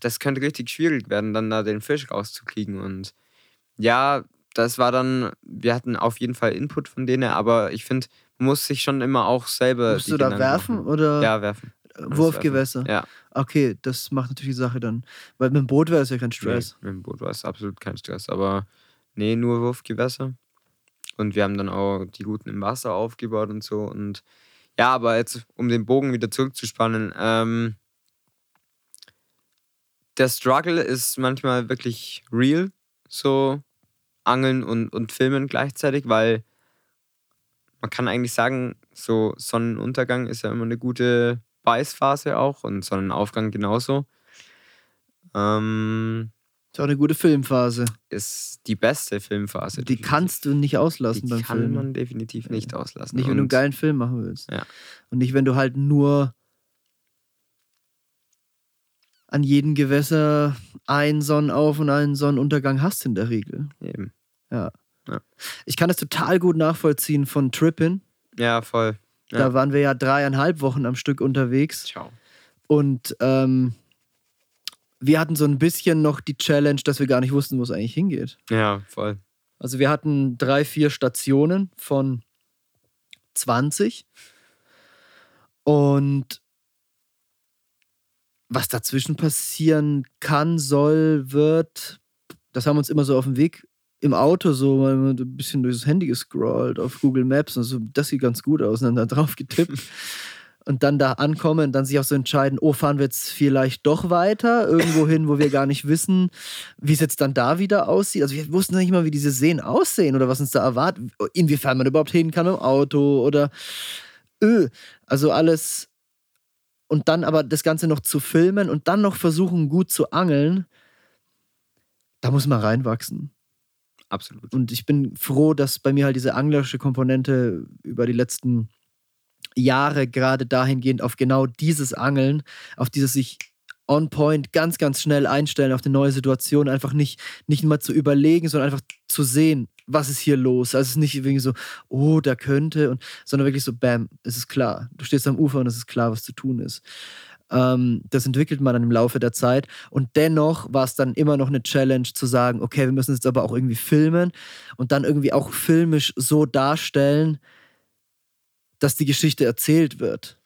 Speaker 2: das könnte richtig schwierig werden, dann da den Fisch rauszukriegen. Und ja, das war dann, wir hatten auf jeden Fall Input von denen, aber ich finde, muss sich schon immer auch selber.
Speaker 1: Musst du da
Speaker 2: Gedanken
Speaker 1: werfen
Speaker 2: machen.
Speaker 1: oder
Speaker 2: Ja, werfen.
Speaker 1: Wurfgewässer?
Speaker 2: Ja,
Speaker 1: Okay, das macht natürlich die Sache dann. Weil mit dem Boot wäre es ja kein Stress.
Speaker 2: Nee, mit dem Boot war es absolut kein Stress, aber nee, nur Wurfgewässer. Und wir haben dann auch die Routen im Wasser aufgebaut und so. Und ja, aber jetzt, um den Bogen wieder zurückzuspannen, ähm, der Struggle ist manchmal wirklich real, so Angeln und, und Filmen gleichzeitig, weil man kann eigentlich sagen, so Sonnenuntergang ist ja immer eine gute Beißphase auch und Sonnenaufgang genauso. Ähm,
Speaker 1: Ist auch eine gute Filmphase.
Speaker 2: ist die beste Filmphase.
Speaker 1: Die kannst du nicht auslassen
Speaker 2: die
Speaker 1: beim
Speaker 2: kann
Speaker 1: Filmen.
Speaker 2: man definitiv nicht auslassen.
Speaker 1: Nicht, wenn du einen geilen Film machen willst.
Speaker 2: Ja.
Speaker 1: Und nicht, wenn du halt nur an jedem Gewässer einen Sonnenauf- und einen Sonnenuntergang hast in der Regel.
Speaker 2: Eben.
Speaker 1: Ich kann das total gut nachvollziehen von Trippin.
Speaker 2: Ja, voll. Ja.
Speaker 1: Da waren wir ja dreieinhalb Wochen am Stück unterwegs.
Speaker 2: Ciao.
Speaker 1: Und ähm, wir hatten so ein bisschen noch die Challenge, dass wir gar nicht wussten, wo es eigentlich hingeht.
Speaker 2: Ja, voll.
Speaker 1: Also wir hatten drei, vier Stationen von 20. Und was dazwischen passieren kann, soll, wird, das haben wir uns immer so auf dem Weg im Auto so ein bisschen durchs Handy gescrollt auf Google Maps und so, das sieht ganz gut aus und dann da drauf getippt. [LAUGHS] Und dann da ankommen und dann sich auch so entscheiden, oh, fahren wir jetzt vielleicht doch weiter, irgendwo hin, wo wir gar nicht wissen, wie es jetzt dann da wieder aussieht. Also wir wussten nicht mal, wie diese Seen aussehen oder was uns da erwartet, inwiefern man überhaupt hin kann im Auto oder öh. Also alles und dann aber das Ganze noch zu filmen und dann noch versuchen, gut zu angeln, da muss man reinwachsen.
Speaker 2: Absolut.
Speaker 1: Und ich bin froh, dass bei mir halt diese anglerische Komponente über die letzten Jahre gerade dahingehend auf genau dieses Angeln, auf dieses sich on point ganz, ganz schnell einstellen auf eine neue Situation, einfach nicht, nicht mal zu überlegen, sondern einfach zu sehen, was ist hier los. Also es ist nicht irgendwie so, oh, da könnte, und, sondern wirklich so, bam, es ist klar. Du stehst am Ufer und es ist klar, was zu tun ist. Ähm, das entwickelt man dann im Laufe der Zeit. Und dennoch war es dann immer noch eine Challenge zu sagen, okay, wir müssen es jetzt aber auch irgendwie filmen und dann irgendwie auch filmisch so darstellen, dass die Geschichte erzählt wird.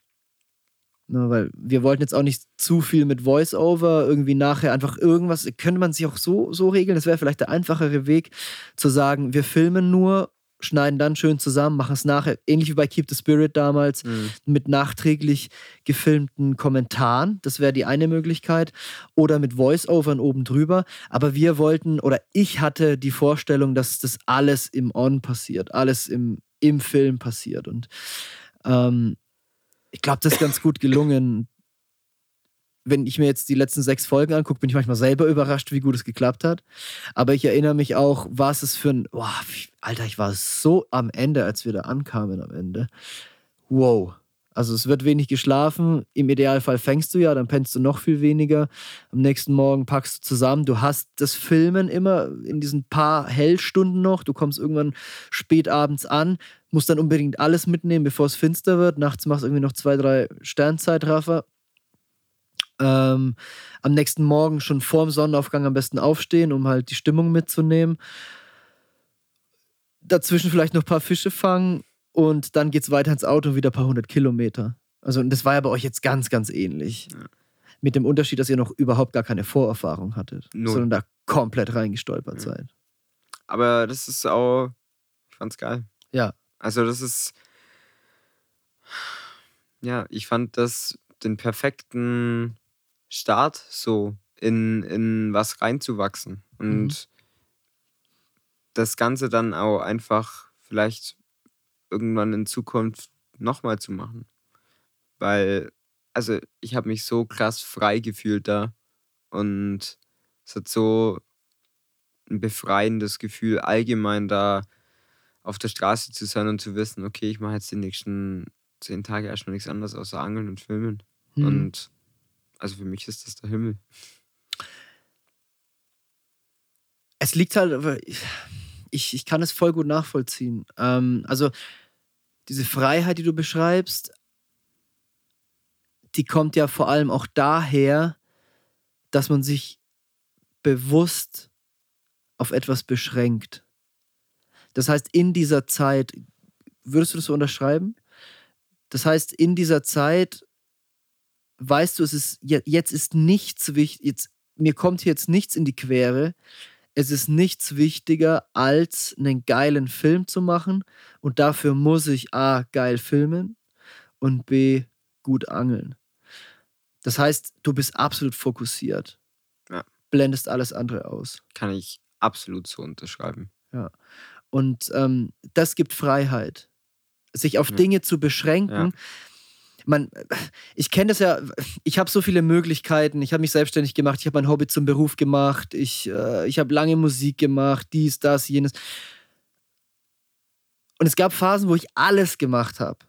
Speaker 1: Ne, weil wir wollten jetzt auch nicht zu viel mit Voice-Over, irgendwie nachher einfach irgendwas, könnte man sich auch so, so regeln, das wäre vielleicht der einfachere Weg, zu sagen, wir filmen nur, schneiden dann schön zusammen, machen es nachher, ähnlich wie bei Keep the Spirit damals, mhm. mit nachträglich gefilmten Kommentaren, das wäre die eine Möglichkeit, oder mit Voice-Overn oben drüber, aber wir wollten, oder ich hatte die Vorstellung, dass das alles im On passiert, alles im, im Film passiert und ähm, ich glaube, das ist ganz gut gelungen. Wenn ich mir jetzt die letzten sechs Folgen angucke, bin ich manchmal selber überrascht, wie gut es geklappt hat. Aber ich erinnere mich auch, was es für ein. Boah, Alter, ich war so am Ende, als wir da ankamen am Ende. Wow. Also es wird wenig geschlafen. Im Idealfall fängst du ja, dann pennst du noch viel weniger. Am nächsten Morgen packst du zusammen. Du hast das Filmen immer in diesen paar Hellstunden noch. Du kommst irgendwann spät abends an, musst dann unbedingt alles mitnehmen, bevor es finster wird. Nachts machst du irgendwie noch zwei, drei Sternzeitraffer. Ähm, am nächsten Morgen schon vorm Sonnenaufgang am besten aufstehen, um halt die Stimmung mitzunehmen. Dazwischen vielleicht noch ein paar Fische fangen und dann geht es weiter ins Auto und wieder ein paar hundert Kilometer. Also, und das war ja bei euch jetzt ganz, ganz ähnlich. Ja. Mit dem Unterschied, dass ihr noch überhaupt gar keine Vorerfahrung hattet, Null. sondern da komplett reingestolpert ja. seid.
Speaker 2: Aber das ist auch, ich fand's geil.
Speaker 1: Ja.
Speaker 2: Also, das ist, ja, ich fand das den perfekten Start, so in, in was reinzuwachsen. Und mhm. das Ganze dann auch einfach vielleicht irgendwann in Zukunft nochmal zu machen. Weil, also ich habe mich so krass frei gefühlt da und es hat so ein befreiendes Gefühl, allgemein da auf der Straße zu sein und zu wissen, okay, ich mache jetzt die nächsten zehn Tage erstmal nichts anderes außer Angeln und Filmen. Mhm. Und also für mich ist das der Himmel.
Speaker 1: Es liegt halt, ich, ich kann es voll gut nachvollziehen. Ähm, also diese Freiheit, die du beschreibst, die kommt ja vor allem auch daher, dass man sich bewusst auf etwas beschränkt. Das heißt, in dieser Zeit, würdest du das so unterschreiben? Das heißt, in dieser Zeit weißt du, es ist jetzt ist nichts wichtig, jetzt, mir kommt jetzt nichts in die Quere, es ist nichts wichtiger, als einen geilen Film zu machen. Und dafür muss ich A, geil filmen und B, gut angeln. Das heißt, du bist absolut fokussiert. Ja. Blendest alles andere aus.
Speaker 2: Kann ich absolut so unterschreiben.
Speaker 1: Ja. Und ähm, das gibt Freiheit. Sich auf ja. Dinge zu beschränken, ja man, ich kenne das ja, ich habe so viele Möglichkeiten. Ich habe mich selbstständig gemacht, ich habe mein Hobby zum Beruf gemacht, ich, äh, ich habe lange Musik gemacht, dies, das, jenes. Und es gab Phasen, wo ich alles gemacht habe.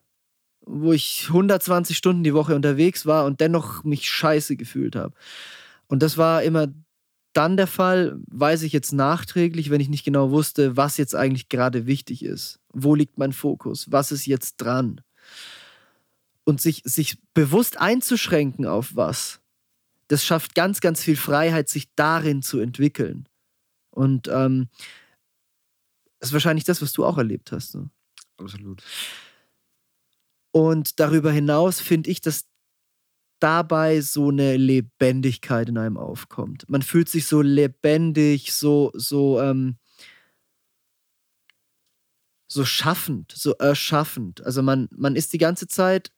Speaker 1: Wo ich 120 Stunden die Woche unterwegs war und dennoch mich scheiße gefühlt habe. Und das war immer dann der Fall, weiß ich jetzt nachträglich, wenn ich nicht genau wusste, was jetzt eigentlich gerade wichtig ist. Wo liegt mein Fokus? Was ist jetzt dran? Und sich, sich bewusst einzuschränken auf was, das schafft ganz, ganz viel Freiheit, sich darin zu entwickeln. Und ähm, das ist wahrscheinlich das, was du auch erlebt hast. Ne?
Speaker 2: Absolut.
Speaker 1: Und darüber hinaus finde ich, dass dabei so eine Lebendigkeit in einem aufkommt. Man fühlt sich so lebendig, so, so, ähm, so schaffend, so erschaffend. Also man, man ist die ganze Zeit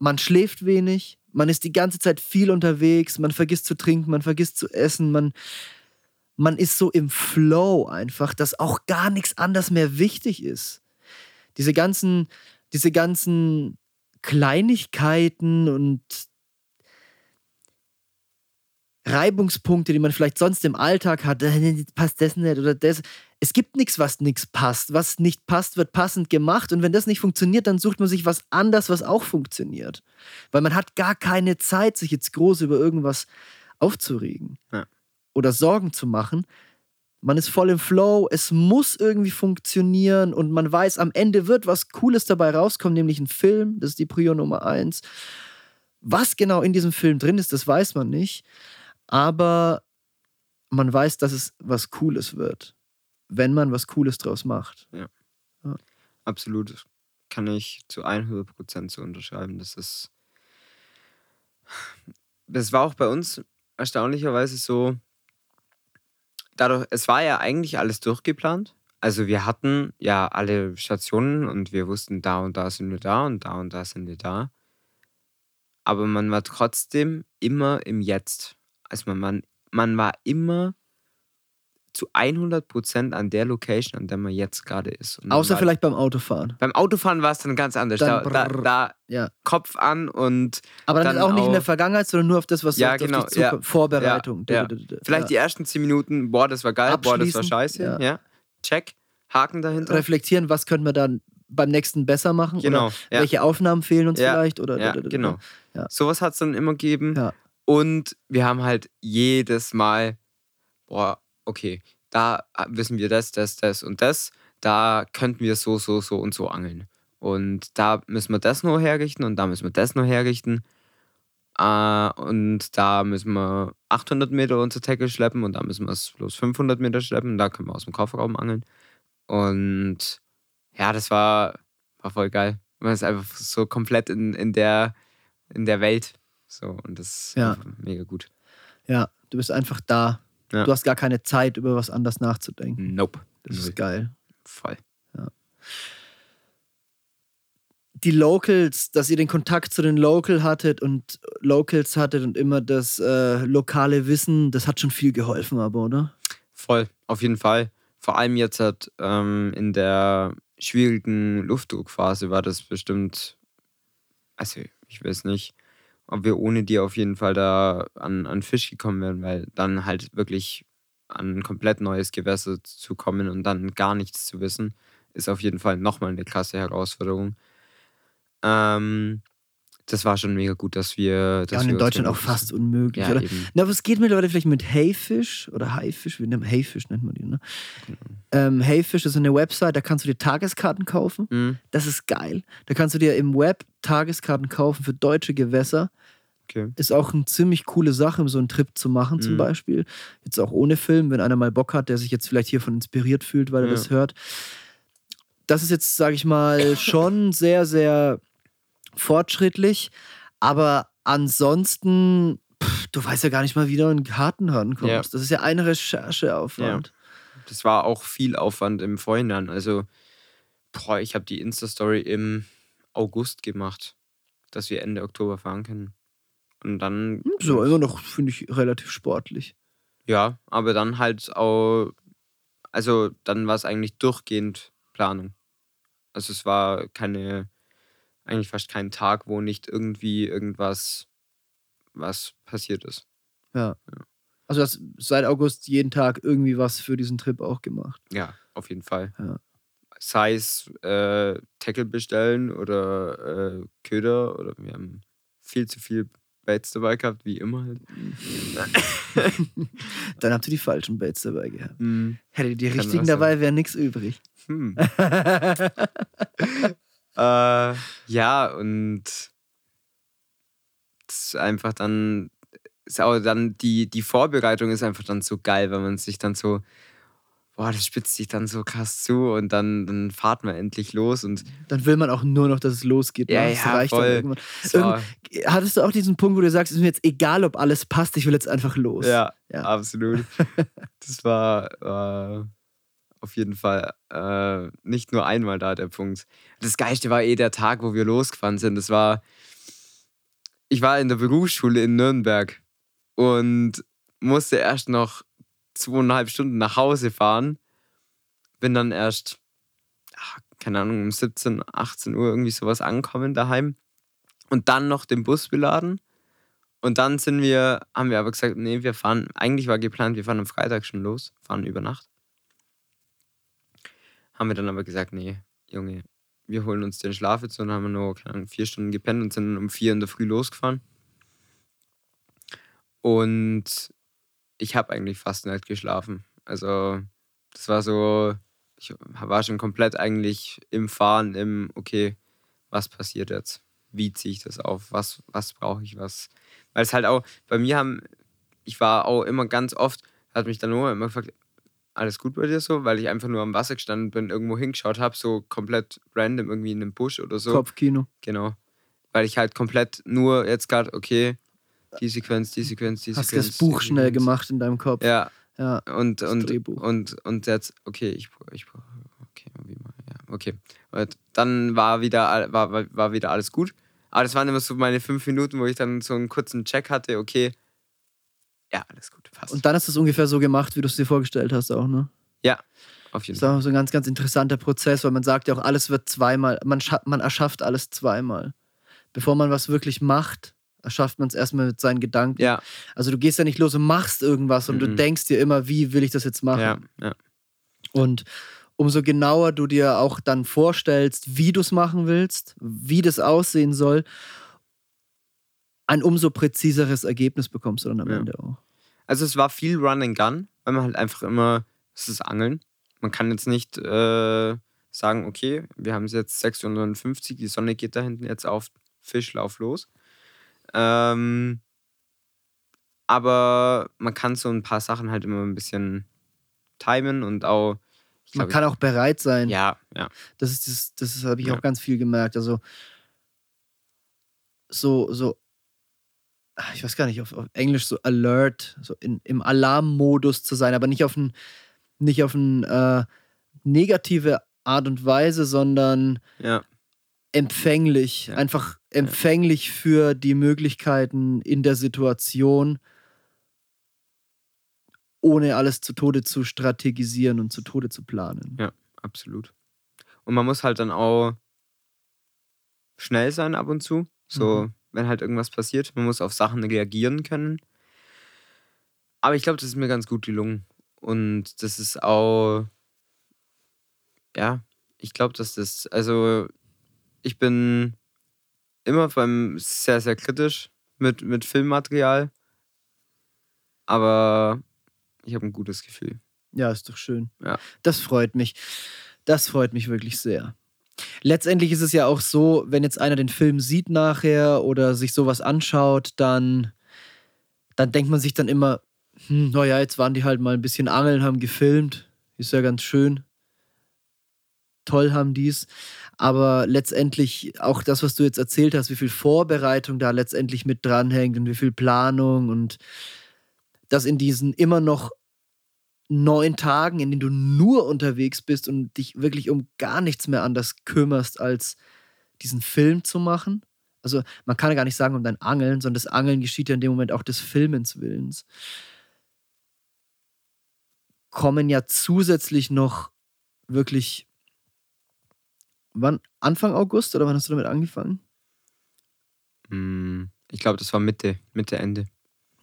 Speaker 1: man schläft wenig, man ist die ganze Zeit viel unterwegs, man vergisst zu trinken, man vergisst zu essen, man, man ist so im Flow einfach, dass auch gar nichts anders mehr wichtig ist. Diese ganzen, diese ganzen Kleinigkeiten und Reibungspunkte, die man vielleicht sonst im Alltag hat, äh, passt das nicht oder das. Es gibt nichts, was nichts passt. Was nicht passt, wird passend gemacht. Und wenn das nicht funktioniert, dann sucht man sich was anderes, was auch funktioniert. Weil man hat gar keine Zeit, sich jetzt groß über irgendwas aufzuregen
Speaker 2: Ja.
Speaker 1: oder Sorgen zu machen. Man ist voll im Flow, es muss irgendwie funktionieren und man weiß, am Ende wird was Cooles dabei rauskommen, nämlich ein Film. Das ist die Prio Nummer eins. Was genau in diesem Film drin ist, das weiß man nicht. Aber man weiß, dass es was Cooles wird, wenn man was Cooles draus macht.
Speaker 2: Absolut. Kann ich zu 100% so unterschreiben. Das ist. Das war auch bei uns erstaunlicherweise so. Dadurch, es war ja eigentlich alles durchgeplant. Also wir hatten ja alle Stationen und wir wussten, da und da sind wir da und da und da sind wir da. Aber man war trotzdem immer im Jetzt. Also man, man, man war immer zu 100% an der Location, an der man jetzt gerade ist.
Speaker 1: Außer vielleicht beim Autofahren.
Speaker 2: beim Autofahren war es dann ganz anders. Da,
Speaker 1: Dann
Speaker 2: da,
Speaker 1: brrr.
Speaker 2: da
Speaker 1: Ja.
Speaker 2: Kopf an und
Speaker 1: Aber dann,
Speaker 2: Dann
Speaker 1: auch nicht in der Vergangenheit, sondern nur auf das, was
Speaker 2: Ja,
Speaker 1: auf,
Speaker 2: genau,
Speaker 1: auf
Speaker 2: ja.
Speaker 1: Vorbereitung.
Speaker 2: Ja, ja. Vielleicht die ersten 10 Minuten, boah, das war geil, boah, das war scheiße.
Speaker 1: ja.
Speaker 2: Check, Haken dahinter.
Speaker 1: reflektieren, was können wir dann beim nächsten besser machen?
Speaker 2: Genau,
Speaker 1: welche Aufnahmen fehlen uns vielleicht? Oder,
Speaker 2: Ja, genau.
Speaker 1: Ja.
Speaker 2: Sowas hat es dann immer gegeben. Und wir haben halt jedes Mal, boah, okay, da wissen wir das, das, das und das. Da könnten wir so, so, so und so angeln. Und da müssen wir das nur herrichten und da müssen wir das nur herrichten. Äh, und da müssen wir 800 Meter unser Tackle schleppen und da müssen wir es bloß 500 Meter schleppen. Da können wir aus dem Kofferraum angeln. Und ja, das war, war voll geil. Man ist einfach so komplett in, in, der, in der Welt. So, und das ist
Speaker 1: Ja.
Speaker 2: mega gut.
Speaker 1: Ja, du bist einfach da.
Speaker 2: Ja.
Speaker 1: Du hast gar keine Zeit, über was anderes nachzudenken.
Speaker 2: Nope.
Speaker 1: Das ist geil.
Speaker 2: Voll.
Speaker 1: Die Locals, dass ihr den Kontakt zu den Local hattet und Locals hattet und immer das äh, lokale Wissen, das hat schon viel geholfen, aber, oder?
Speaker 2: Voll, auf jeden Fall. Vor allem jetzt hat ähm, in der schwierigen Luftdruckphase war das bestimmt, also ich weiß nicht, ob wir ohne die auf jeden Fall da an, an Fisch gekommen wären, weil dann halt wirklich an ein komplett neues Gewässer zu kommen und dann gar nichts zu wissen, ist auf jeden Fall nochmal eine krasse Herausforderung. Ähm, das war schon mega gut, dass wir. Dass
Speaker 1: Ja, und in Deutschland auch fast unmöglich,
Speaker 2: Ja,
Speaker 1: oder?
Speaker 2: eben.
Speaker 1: Na, was geht mittlerweile vielleicht mit Heyfish oder Haifisch? Wir nennen Heyfish nennt man die, ne? Ähm, Heyfish ist eine Website, da kannst du dir Tageskarten kaufen.
Speaker 2: Mhm.
Speaker 1: Das ist geil. Da kannst du dir im Web Tageskarten kaufen für deutsche Gewässer.
Speaker 2: Okay.
Speaker 1: Ist auch eine ziemlich coole Sache, so einen Trip zu machen, zum
Speaker 2: Mhm.
Speaker 1: Beispiel. Jetzt auch ohne Film, wenn einer mal Bock hat, der sich jetzt vielleicht hiervon inspiriert fühlt, weil er
Speaker 2: Ja.
Speaker 1: das hört. Das ist jetzt, sage ich mal, [LAUGHS] schon sehr, sehr fortschrittlich. Aber ansonsten, pff, du weißt ja gar nicht mal, wie du an Karten rankommst.
Speaker 2: Ja.
Speaker 1: Das ist ja ein Rechercheaufwand.
Speaker 2: Das war auch viel Aufwand im Vorhinein. Also, boah, ich habe die Insta-Story im August gemacht, dass wir Ende Oktober fahren können. Und dann.
Speaker 1: Hm, So, immer noch, finde ich, relativ sportlich.
Speaker 2: Ja, aber dann halt auch. Also, dann war es eigentlich durchgehend Planung. Also, es war keine. Eigentlich fast kein Tag, wo nicht irgendwie irgendwas was passiert ist.
Speaker 1: Ja. Also, du hast seit August jeden Tag irgendwie was für diesen Trip auch gemacht.
Speaker 2: Ja, auf jeden Fall.
Speaker 1: Ja.
Speaker 2: Sei es äh, Tackle bestellen oder äh, Köder oder wir haben viel zu viel Baits dabei gehabt, wie immer halt. [LAUGHS]
Speaker 1: Dann habt ihr die falschen Baits dabei gehabt.
Speaker 2: Hm.
Speaker 1: Hätte die
Speaker 2: Kann
Speaker 1: richtigen dabei, wäre nichts übrig.
Speaker 2: Hm. [LAUGHS] äh, ja, und einfach dann, ist auch dann die, die Vorbereitung ist einfach dann so geil, weil man sich dann so, boah, das spitzt sich dann so krass zu und dann, dann fahrt man endlich los und
Speaker 1: Dann will man auch nur noch, dass es losgeht.
Speaker 2: Ja,
Speaker 1: ne? Das
Speaker 2: ja,
Speaker 1: reicht
Speaker 2: voll.
Speaker 1: irgendwann. Irgend- Hattest du auch diesen Punkt, wo du sagst, es ist mir jetzt egal, ob alles passt, ich will jetzt einfach los?
Speaker 2: ja,
Speaker 1: Ja.
Speaker 2: absolut. [LAUGHS] Das war äh, auf jeden Fall äh, nicht nur einmal da der Punkt. Das Geilste war eh der Tag, wo wir losgefahren sind. Das war, ich war in der Berufsschule in Nürnberg und musste erst noch zweieinhalb Stunden nach Hause fahren. Bin dann erst, ach, keine Ahnung, um 17, 18 Uhr irgendwie sowas ankommen daheim. Und dann noch den Bus beladen Und dann sind wir, haben wir aber gesagt, nee, wir fahren, eigentlich war geplant, wir fahren am Freitag schon los, fahren über Nacht. Haben wir dann aber gesagt, nee, Junge, wir holen uns den Schlaf jetzt und haben nur Ahnung, vier Stunden gepennt und sind um vier in der Früh losgefahren. Und ich habe eigentlich fast nicht geschlafen. Also das war so, ich war schon komplett eigentlich im Fahren, im, okay, was passiert jetzt? Wie ziehe ich das auf? Was, was brauche ich? Was? Weil es halt auch, bei mir haben, ich war auch immer ganz oft, hat mich dann nur immer gefragt, alles gut bei dir so, weil ich einfach nur am Wasser gestanden bin, irgendwo hingeschaut habe, so komplett random irgendwie in einem Busch oder so.
Speaker 1: Kopfkino.
Speaker 2: Genau. Weil ich halt komplett nur jetzt gerade, okay, die Sequenz, die Sequenz, die
Speaker 1: Hast
Speaker 2: Sequenz.
Speaker 1: das Buch schnell
Speaker 2: Sequenz.
Speaker 1: gemacht in deinem Kopf.
Speaker 2: Ja,
Speaker 1: Ja.
Speaker 2: und,
Speaker 1: Das
Speaker 2: und,
Speaker 1: Drehbuch.
Speaker 2: und, und jetzt, okay, ich, ich brauche, okay, wie mal, ja, okay. Und dann war wieder, war, war, war wieder alles gut. Aber das waren immer so meine fünf Minuten, wo ich dann so einen kurzen Check hatte, okay, ja, alles gut, passt.
Speaker 1: Und dann hast du es ungefähr so gemacht, wie du es dir vorgestellt hast auch, ne?
Speaker 2: ja, auf jeden
Speaker 1: Das
Speaker 2: Fall.
Speaker 1: ist auch so ein ganz, ganz interessanter Prozess, weil man sagt ja auch, alles wird zweimal, man, man erschafft alles zweimal. Bevor man was wirklich macht, erschafft man es erstmal mit seinen Gedanken.
Speaker 2: Ja,
Speaker 1: Also du gehst ja nicht los und machst irgendwas und du
Speaker 2: Mhm.
Speaker 1: denkst dir immer, wie will ich das jetzt machen?
Speaker 2: ja, ja,
Speaker 1: Und umso genauer du dir auch dann vorstellst, wie du es machen willst, wie das aussehen soll, ein umso präziseres Ergebnis bekommst du dann am. Ende auch.
Speaker 2: Also es war viel Run and Gun, weil man halt einfach immer, es ist Angeln. Man kann jetzt nicht äh, sagen, okay, wir haben es jetzt 650, die Sonne geht da hinten jetzt auf, Fisch, lauf los. Ähm, aber man kann so ein paar Sachen halt immer ein bisschen timen und auch, ich
Speaker 1: Man kann auch bereit sein.
Speaker 2: ja, ja,
Speaker 1: Das ist das, das habe ich
Speaker 2: Ja.
Speaker 1: auch ganz viel gemerkt. Also so, so, ah, ich weiß gar nicht, auf, auf Englisch so alert, so in, im Alarmmodus zu sein, aber nicht auf ein, nicht auf ein äh, negative Art und Weise, sondern
Speaker 2: ja,
Speaker 1: empfänglich,
Speaker 2: Ja.
Speaker 1: einfach empfänglich für die Möglichkeiten in der Situation, ohne alles zu Tode zu strategisieren und zu Tode zu planen.
Speaker 2: Ja. absolut. Und man muss halt dann auch schnell sein ab und zu. So,
Speaker 1: Mhm.
Speaker 2: wenn halt irgendwas passiert. Man muss auf Sachen reagieren können. Aber ich glaube, das ist mir ganz gut gelungen. Und das ist auch, ja, ich glaube, dass das, also ich bin immer beim sehr, sehr kritisch mit, mit Filmmaterial. Aber ich habe ein gutes Gefühl.
Speaker 1: Ja, ist doch schön.
Speaker 2: Ja.
Speaker 1: Das freut mich. Das freut mich wirklich sehr. Letztendlich ist es ja auch so, wenn jetzt einer den Film sieht nachher oder sich sowas anschaut, dann, dann denkt man sich dann immer, hm, naja, jetzt waren die halt mal ein bisschen angeln, haben gefilmt. Ist ja ganz schön. Toll haben die's. Aber letztendlich auch das, was du jetzt erzählt hast, wie viel Vorbereitung da letztendlich mit dranhängt und wie viel Planung und das in diesen immer noch neun Tagen, in denen du nur unterwegs bist und dich wirklich um gar nichts mehr anders kümmerst, als diesen Film zu machen. Also man kann ja gar nicht sagen um dein Angeln, sondern das Angeln geschieht ja in dem Moment auch des Filmens Willens. Kommen ja zusätzlich noch wirklich, wann, Anfang August oder wann hast du damit angefangen?
Speaker 2: Mm, Ich glaube, das war Mitte, Mitte, Ende.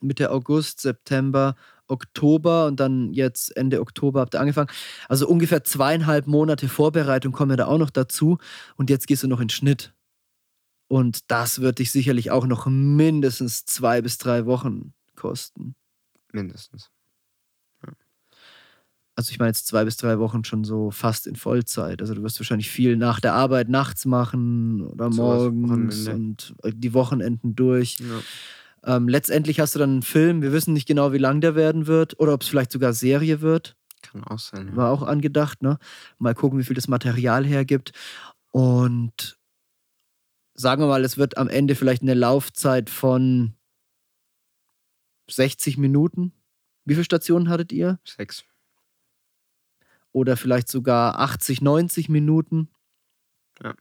Speaker 1: Mitte August, September, Oktober und dann jetzt Ende Oktober habt ihr angefangen. Also ungefähr zweieinhalb Monate Vorbereitung kommen ja da auch noch dazu. Und jetzt gehst du noch in Schnitt. Und das wird dich sicherlich auch noch mindestens zwei bis drei Wochen kosten.
Speaker 2: Mindestens.
Speaker 1: Also ich meine jetzt zwei bis drei Wochen schon so fast in Vollzeit. Also du wirst wahrscheinlich viel nach der Arbeit nachts machen oder morgens und die Wochenenden durch.
Speaker 2: Ja.
Speaker 1: Ähm, letztendlich hast du dann einen Film, wir wissen nicht genau, wie lang der werden wird oder ob es vielleicht sogar Serie wird.
Speaker 2: Kann auch sein. Ja.
Speaker 1: War auch angedacht, ne? Mal gucken, wie viel das Material hergibt. Und sagen wir mal, es wird am Ende vielleicht eine Laufzeit von 60 Minuten. Wie viele Stationen hattet ihr?
Speaker 2: Sechs.
Speaker 1: Oder vielleicht sogar 80, 90 Minuten.
Speaker 2: Ja.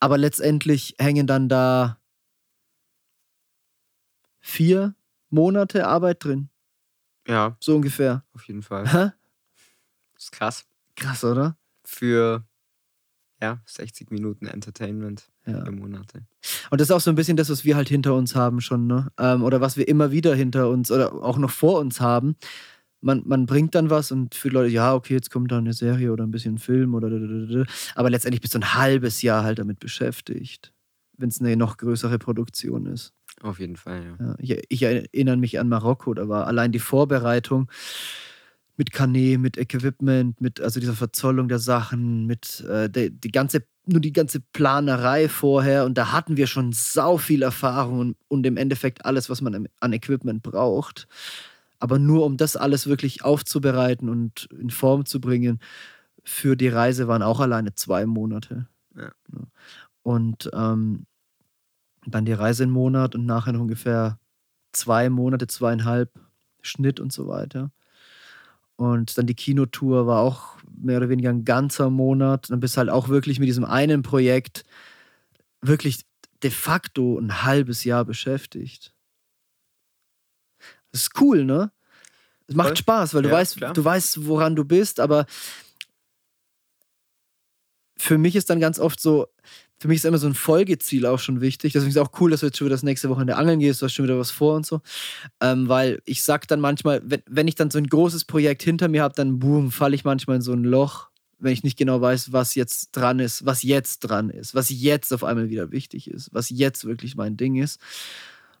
Speaker 1: Aber letztendlich hängen dann da vier Monate Arbeit drin.
Speaker 2: Ja,
Speaker 1: So ungefähr.
Speaker 2: auf jeden Fall.
Speaker 1: Hä?
Speaker 2: Das ist krass.
Speaker 1: Krass, oder?
Speaker 2: Für ja, 60 Minuten Entertainment.
Speaker 1: Ja.
Speaker 2: Vier Monate.
Speaker 1: Und das ist auch so ein bisschen das, was wir halt hinter uns haben schon, ne? Ähm, oder was wir immer wieder hinter uns oder auch noch vor uns haben. Man, man bringt dann was und für Leute, ja, okay, jetzt kommt da eine Serie oder ein bisschen Film oder aber letztendlich bist du ein halbes Jahr halt damit beschäftigt, wenn es eine noch größere Produktion ist.
Speaker 2: Auf jeden Fall, ja.
Speaker 1: Ja, ich, ich erinnere mich an Marokko, da war allein die Vorbereitung mit Kanä, mit Equipment, mit also dieser Verzollung der Sachen, mit äh, die, die ganze nur die ganze Planerei vorher und da hatten wir schon sau viel Erfahrung und, und im Endeffekt alles, was man an Equipment braucht. Aber nur um das alles wirklich aufzubereiten und in Form zu bringen, für die Reise waren auch alleine zwei Monate.
Speaker 2: Ja.
Speaker 1: Und ähm, dann die Reise einen Monat und nachher noch ungefähr zwei Monate, zweieinhalb Schnitt und so weiter. Und dann die Kinotour war auch mehr oder weniger ein ganzer Monat. Dann bist du halt auch wirklich mit diesem einen Projekt wirklich de facto ein halbes Jahr beschäftigt. Das ist cool, ne? Es macht
Speaker 2: Voll.
Speaker 1: Spaß, weil du
Speaker 2: Ja,
Speaker 1: weißt,
Speaker 2: klar.
Speaker 1: du weißt, woran du bist, aber für mich ist dann ganz oft so, für mich ist immer so ein Folgeziel auch schon wichtig. Deswegen ist es auch cool, dass du jetzt schon wieder das nächste Wochenende angeln gehst, du hast schon wieder was vor und so. Ähm, weil ich sag dann manchmal, wenn, wenn ich dann so ein großes Projekt hinter mir habe, dann boom, falle ich manchmal in so ein Loch, wenn ich nicht genau weiß, was jetzt dran ist, was jetzt dran ist, was jetzt auf einmal wieder wichtig ist, was jetzt wirklich mein Ding ist.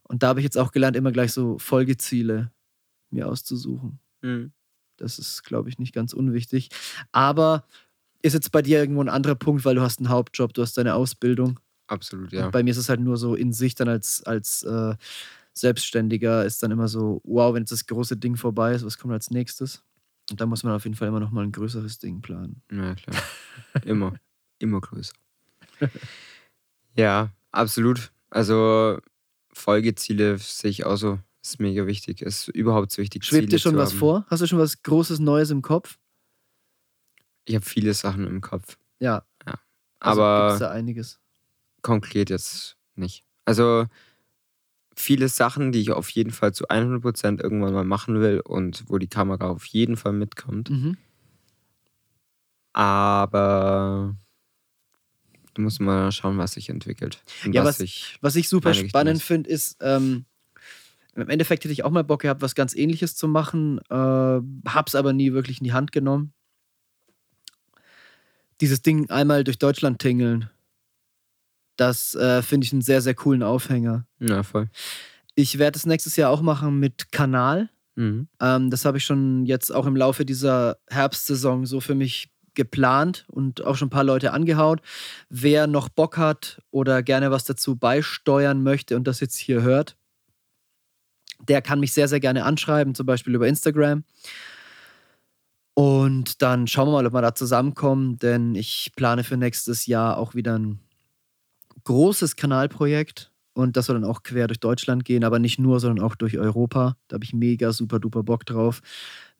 Speaker 1: Und da habe ich jetzt auch gelernt, immer gleich so Folgeziele mir auszusuchen.
Speaker 2: Mhm.
Speaker 1: Das ist, glaube ich, nicht ganz unwichtig. Aber ist jetzt bei dir irgendwo ein anderer Punkt, weil du hast einen Hauptjob, du hast deine Ausbildung.
Speaker 2: Absolut, ja.
Speaker 1: Und bei mir ist es halt nur so in sich dann als, als äh, Selbstständiger ist dann immer so, wow, wenn jetzt das große Ding vorbei ist, was kommt als nächstes? Und da muss man auf jeden Fall immer noch mal ein größeres Ding planen.
Speaker 2: Ja, klar. Immer. Immer größer. Ja, absolut. Also Folgeziele sehe ich auch so. Ist mega wichtig. Ist überhaupt so wichtig.
Speaker 1: Schwebt dir
Speaker 2: Ziele
Speaker 1: schon
Speaker 2: zu
Speaker 1: was
Speaker 2: haben.
Speaker 1: vor? Hast du schon was Großes, Neues im Kopf?
Speaker 2: Ich habe viele Sachen im Kopf.
Speaker 1: Ja. Also
Speaker 2: Aber
Speaker 1: gibt's da einiges.
Speaker 2: konkret jetzt nicht. Also viele Sachen, die ich auf jeden Fall zu 100% irgendwann mal machen will und wo die Kamera auf jeden Fall mitkommt.
Speaker 1: Mhm.
Speaker 2: Aber du musst mal schauen, was sich entwickelt.
Speaker 1: Ja,
Speaker 2: was
Speaker 1: was-
Speaker 2: ich,
Speaker 1: Was ich super spannend finde, ist, ähm, im Endeffekt hätte ich auch mal Bock gehabt, was ganz ähnliches zu machen, äh, hab's aber nie wirklich in die Hand genommen. Dieses Ding einmal durch Deutschland tingeln, das äh, finde ich einen sehr, sehr coolen Aufhänger.
Speaker 2: ja, voll.
Speaker 1: Ich werde es nächstes Jahr auch machen mit Kanal.
Speaker 2: Mhm.
Speaker 1: Ähm, das habe ich schon jetzt auch im Laufe dieser Herbstsaison so für mich geplant und auch schon ein paar Leute angehaut. Wer noch Bock hat oder gerne was dazu beisteuern möchte und das jetzt hier hört, der kann mich sehr, sehr gerne anschreiben, zum Beispiel über Instagram. Und dann schauen wir mal, ob wir da zusammenkommen, denn ich plane für nächstes Jahr auch wieder ein großes Kanalprojekt. Und das soll dann auch quer durch Deutschland gehen, aber nicht nur, sondern auch durch Europa. Da habe ich mega super duper Bock drauf.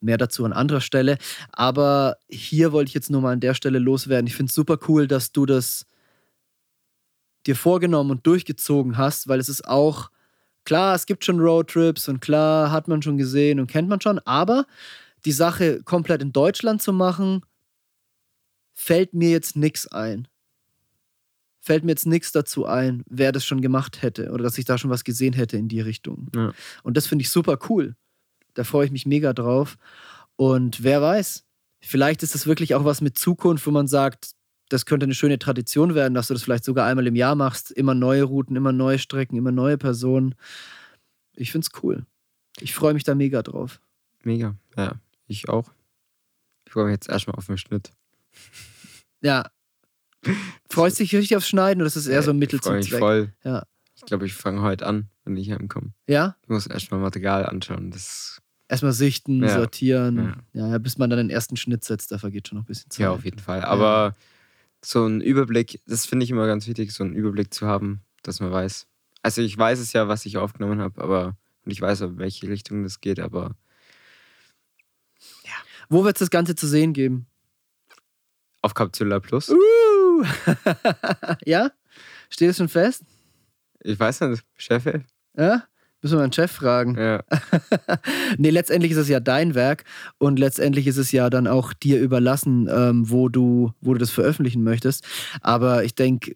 Speaker 1: Mehr dazu an anderer Stelle. Aber hier wollte ich jetzt nur mal an der Stelle loswerden. Ich finde es super cool, dass du das dir vorgenommen und durchgezogen hast, weil es ist auch, klar, es gibt schon Roadtrips und klar, hat man schon gesehen und kennt man schon, aber die Sache komplett in Deutschland zu machen, fällt mir jetzt nichts ein. Fällt mir jetzt nichts dazu ein, wer das schon gemacht hätte oder dass ich da schon was gesehen hätte in die Richtung.
Speaker 2: Ja.
Speaker 1: Und das finde ich super cool. Da freue ich mich mega drauf. Und wer weiß, vielleicht ist das wirklich auch was mit Zukunft, wo man sagt, das könnte eine schöne Tradition werden, dass du das vielleicht sogar einmal im Jahr machst. Immer neue Routen, immer neue Strecken, immer neue Personen. Ich finde es cool. Ich freue mich da mega drauf.
Speaker 2: Mega. Ja, ich auch. Ich freue mich jetzt erstmal auf den Schnitt.
Speaker 1: Ja. Freust du dich richtig aufs Schneiden oder ist es eher so ein Mittel
Speaker 2: ich
Speaker 1: zum
Speaker 2: mich
Speaker 1: Zweck?
Speaker 2: voll.
Speaker 1: Ja.
Speaker 2: Ich glaube, ich fange heute an, wenn ich heimkomme.
Speaker 1: Ja?
Speaker 2: Ich muss erstmal Material anschauen. Das
Speaker 1: Erstmal sichten,
Speaker 2: Ja.
Speaker 1: sortieren. Ja. ja, bis man dann den ersten Schnitt setzt, da vergeht schon noch ein bisschen Zeit.
Speaker 2: ja, auf jeden Fall. Aber so ein Überblick, das finde ich immer ganz wichtig, so einen Überblick zu haben, dass man weiß. Also ich weiß es ja, was ich aufgenommen habe, aber und ich weiß, in welche Richtung das geht, aber
Speaker 1: Wo wird es das Ganze zu sehen geben?
Speaker 2: auf Capsula Plus.
Speaker 1: Uh! [LAUGHS] ja? Steht es schon fest?
Speaker 2: Ich weiß nicht, Chef.
Speaker 1: Ja? Müssen wir meinen Chef fragen.
Speaker 2: Ja, [LAUGHS]
Speaker 1: nee, letztendlich ist es ja dein Werk und letztendlich ist es ja dann auch dir überlassen, ähm, wo, du, wo du das veröffentlichen möchtest. Aber ich denke,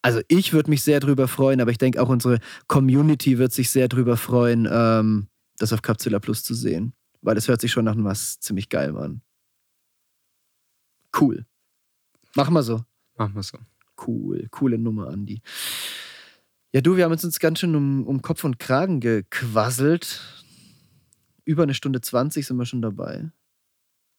Speaker 1: also ich würde mich sehr drüber freuen, aber ich denke auch unsere Community wird sich sehr drüber freuen, ähm, das auf Capzilla Plus zu sehen. Weil das hört sich schon nach was ziemlich geil an. Cool. Machen wir so.
Speaker 2: Machen wir so.
Speaker 1: Cool. Coole Nummer, Andi. Ja, du, wir haben uns ganz schön um, um Kopf und Kragen gequasselt. Über eine Stunde 20 sind wir schon dabei.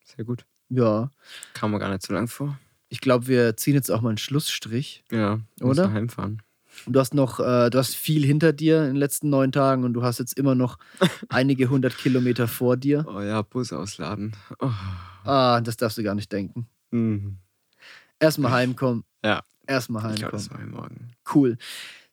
Speaker 2: Sehr gut.
Speaker 1: Ja.
Speaker 2: Kam mir gar nicht so lang vor.
Speaker 1: Ich glaube, wir ziehen jetzt auch mal einen Schlussstrich.
Speaker 2: Ja,
Speaker 1: oder?
Speaker 2: Nach heimfahren.
Speaker 1: Du hast noch, äh, du hast viel hinter dir in den letzten neun Tagen und du hast jetzt immer noch [LAUGHS] einige hundert Kilometer vor dir.
Speaker 2: Oh ja, Bus ausladen. Oh.
Speaker 1: Ah, das darfst du gar nicht denken.
Speaker 2: Mhm.
Speaker 1: Erstmal heimkommen.
Speaker 2: Ja.
Speaker 1: Erstmal
Speaker 2: Ich glaube,
Speaker 1: heimkommen.
Speaker 2: das war morgen.
Speaker 1: Cool.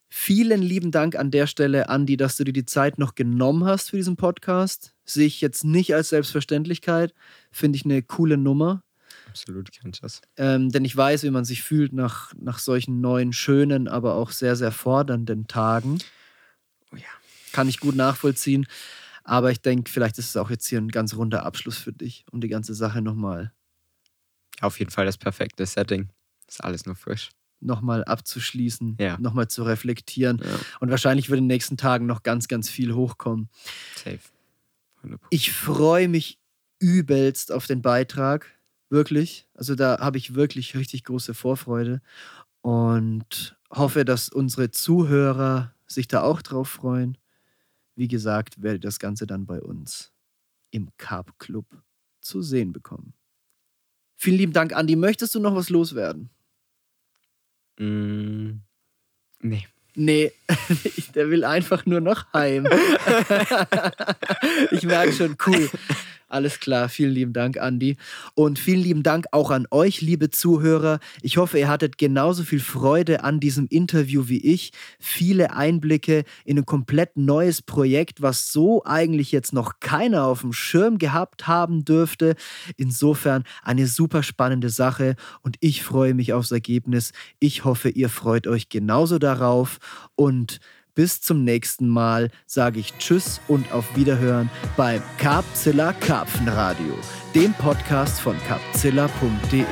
Speaker 1: Vielen lieben Dank an der Stelle, Andi, dass du dir die Zeit noch genommen hast für diesen Podcast. Sehe ich jetzt nicht als Selbstverständlichkeit. Finde ich eine coole Nummer.
Speaker 2: Absolut, kenn ich das.
Speaker 1: Ähm, denn ich weiß, wie man sich fühlt nach, nach solchen neuen, schönen, aber auch sehr, sehr fordernden Tagen.
Speaker 2: Oh ja.
Speaker 1: Kann ich gut nachvollziehen. Aber ich denke, vielleicht ist es auch jetzt hier ein ganz runder Abschluss für dich, um die ganze Sache nochmal
Speaker 2: Auf jeden Fall das perfekte Setting. Ist alles nur frisch.
Speaker 1: noch mal abzuschließen,
Speaker 2: Ja.
Speaker 1: nochmal zu reflektieren.
Speaker 2: Ja.
Speaker 1: Und wahrscheinlich wird in den nächsten Tagen noch ganz, ganz viel hochkommen.
Speaker 2: Safe. 100%.
Speaker 1: Ich freue mich übelst auf den Beitrag. Wirklich. Also da habe ich wirklich richtig große Vorfreude und hoffe, dass unsere Zuhörer sich da auch drauf freuen. Wie gesagt, werdet das Ganze dann bei uns im Carb Club zu sehen bekommen. Vielen lieben Dank, Andi. Möchtest du noch was loswerden?
Speaker 2: Mm, nee.
Speaker 1: Nee, [LAUGHS] der will einfach nur noch heim. [LAUGHS] ich merke schon, cool. Alles klar, vielen lieben Dank, Andi. Und vielen lieben Dank auch an euch, liebe Zuhörer. Ich hoffe, ihr hattet genauso viel Freude an diesem Interview wie ich. Viele Einblicke in ein komplett neues Projekt, was so eigentlich jetzt noch keiner auf dem Schirm gehabt haben dürfte. Insofern eine super spannende Sache und ich freue mich aufs Ergebnis. Ich hoffe, ihr freut euch genauso darauf und bis zum nächsten Mal sage ich Tschüss und auf Wiederhören beim Carpzilla Karpfenradio, dem Podcast von carpzilla.de.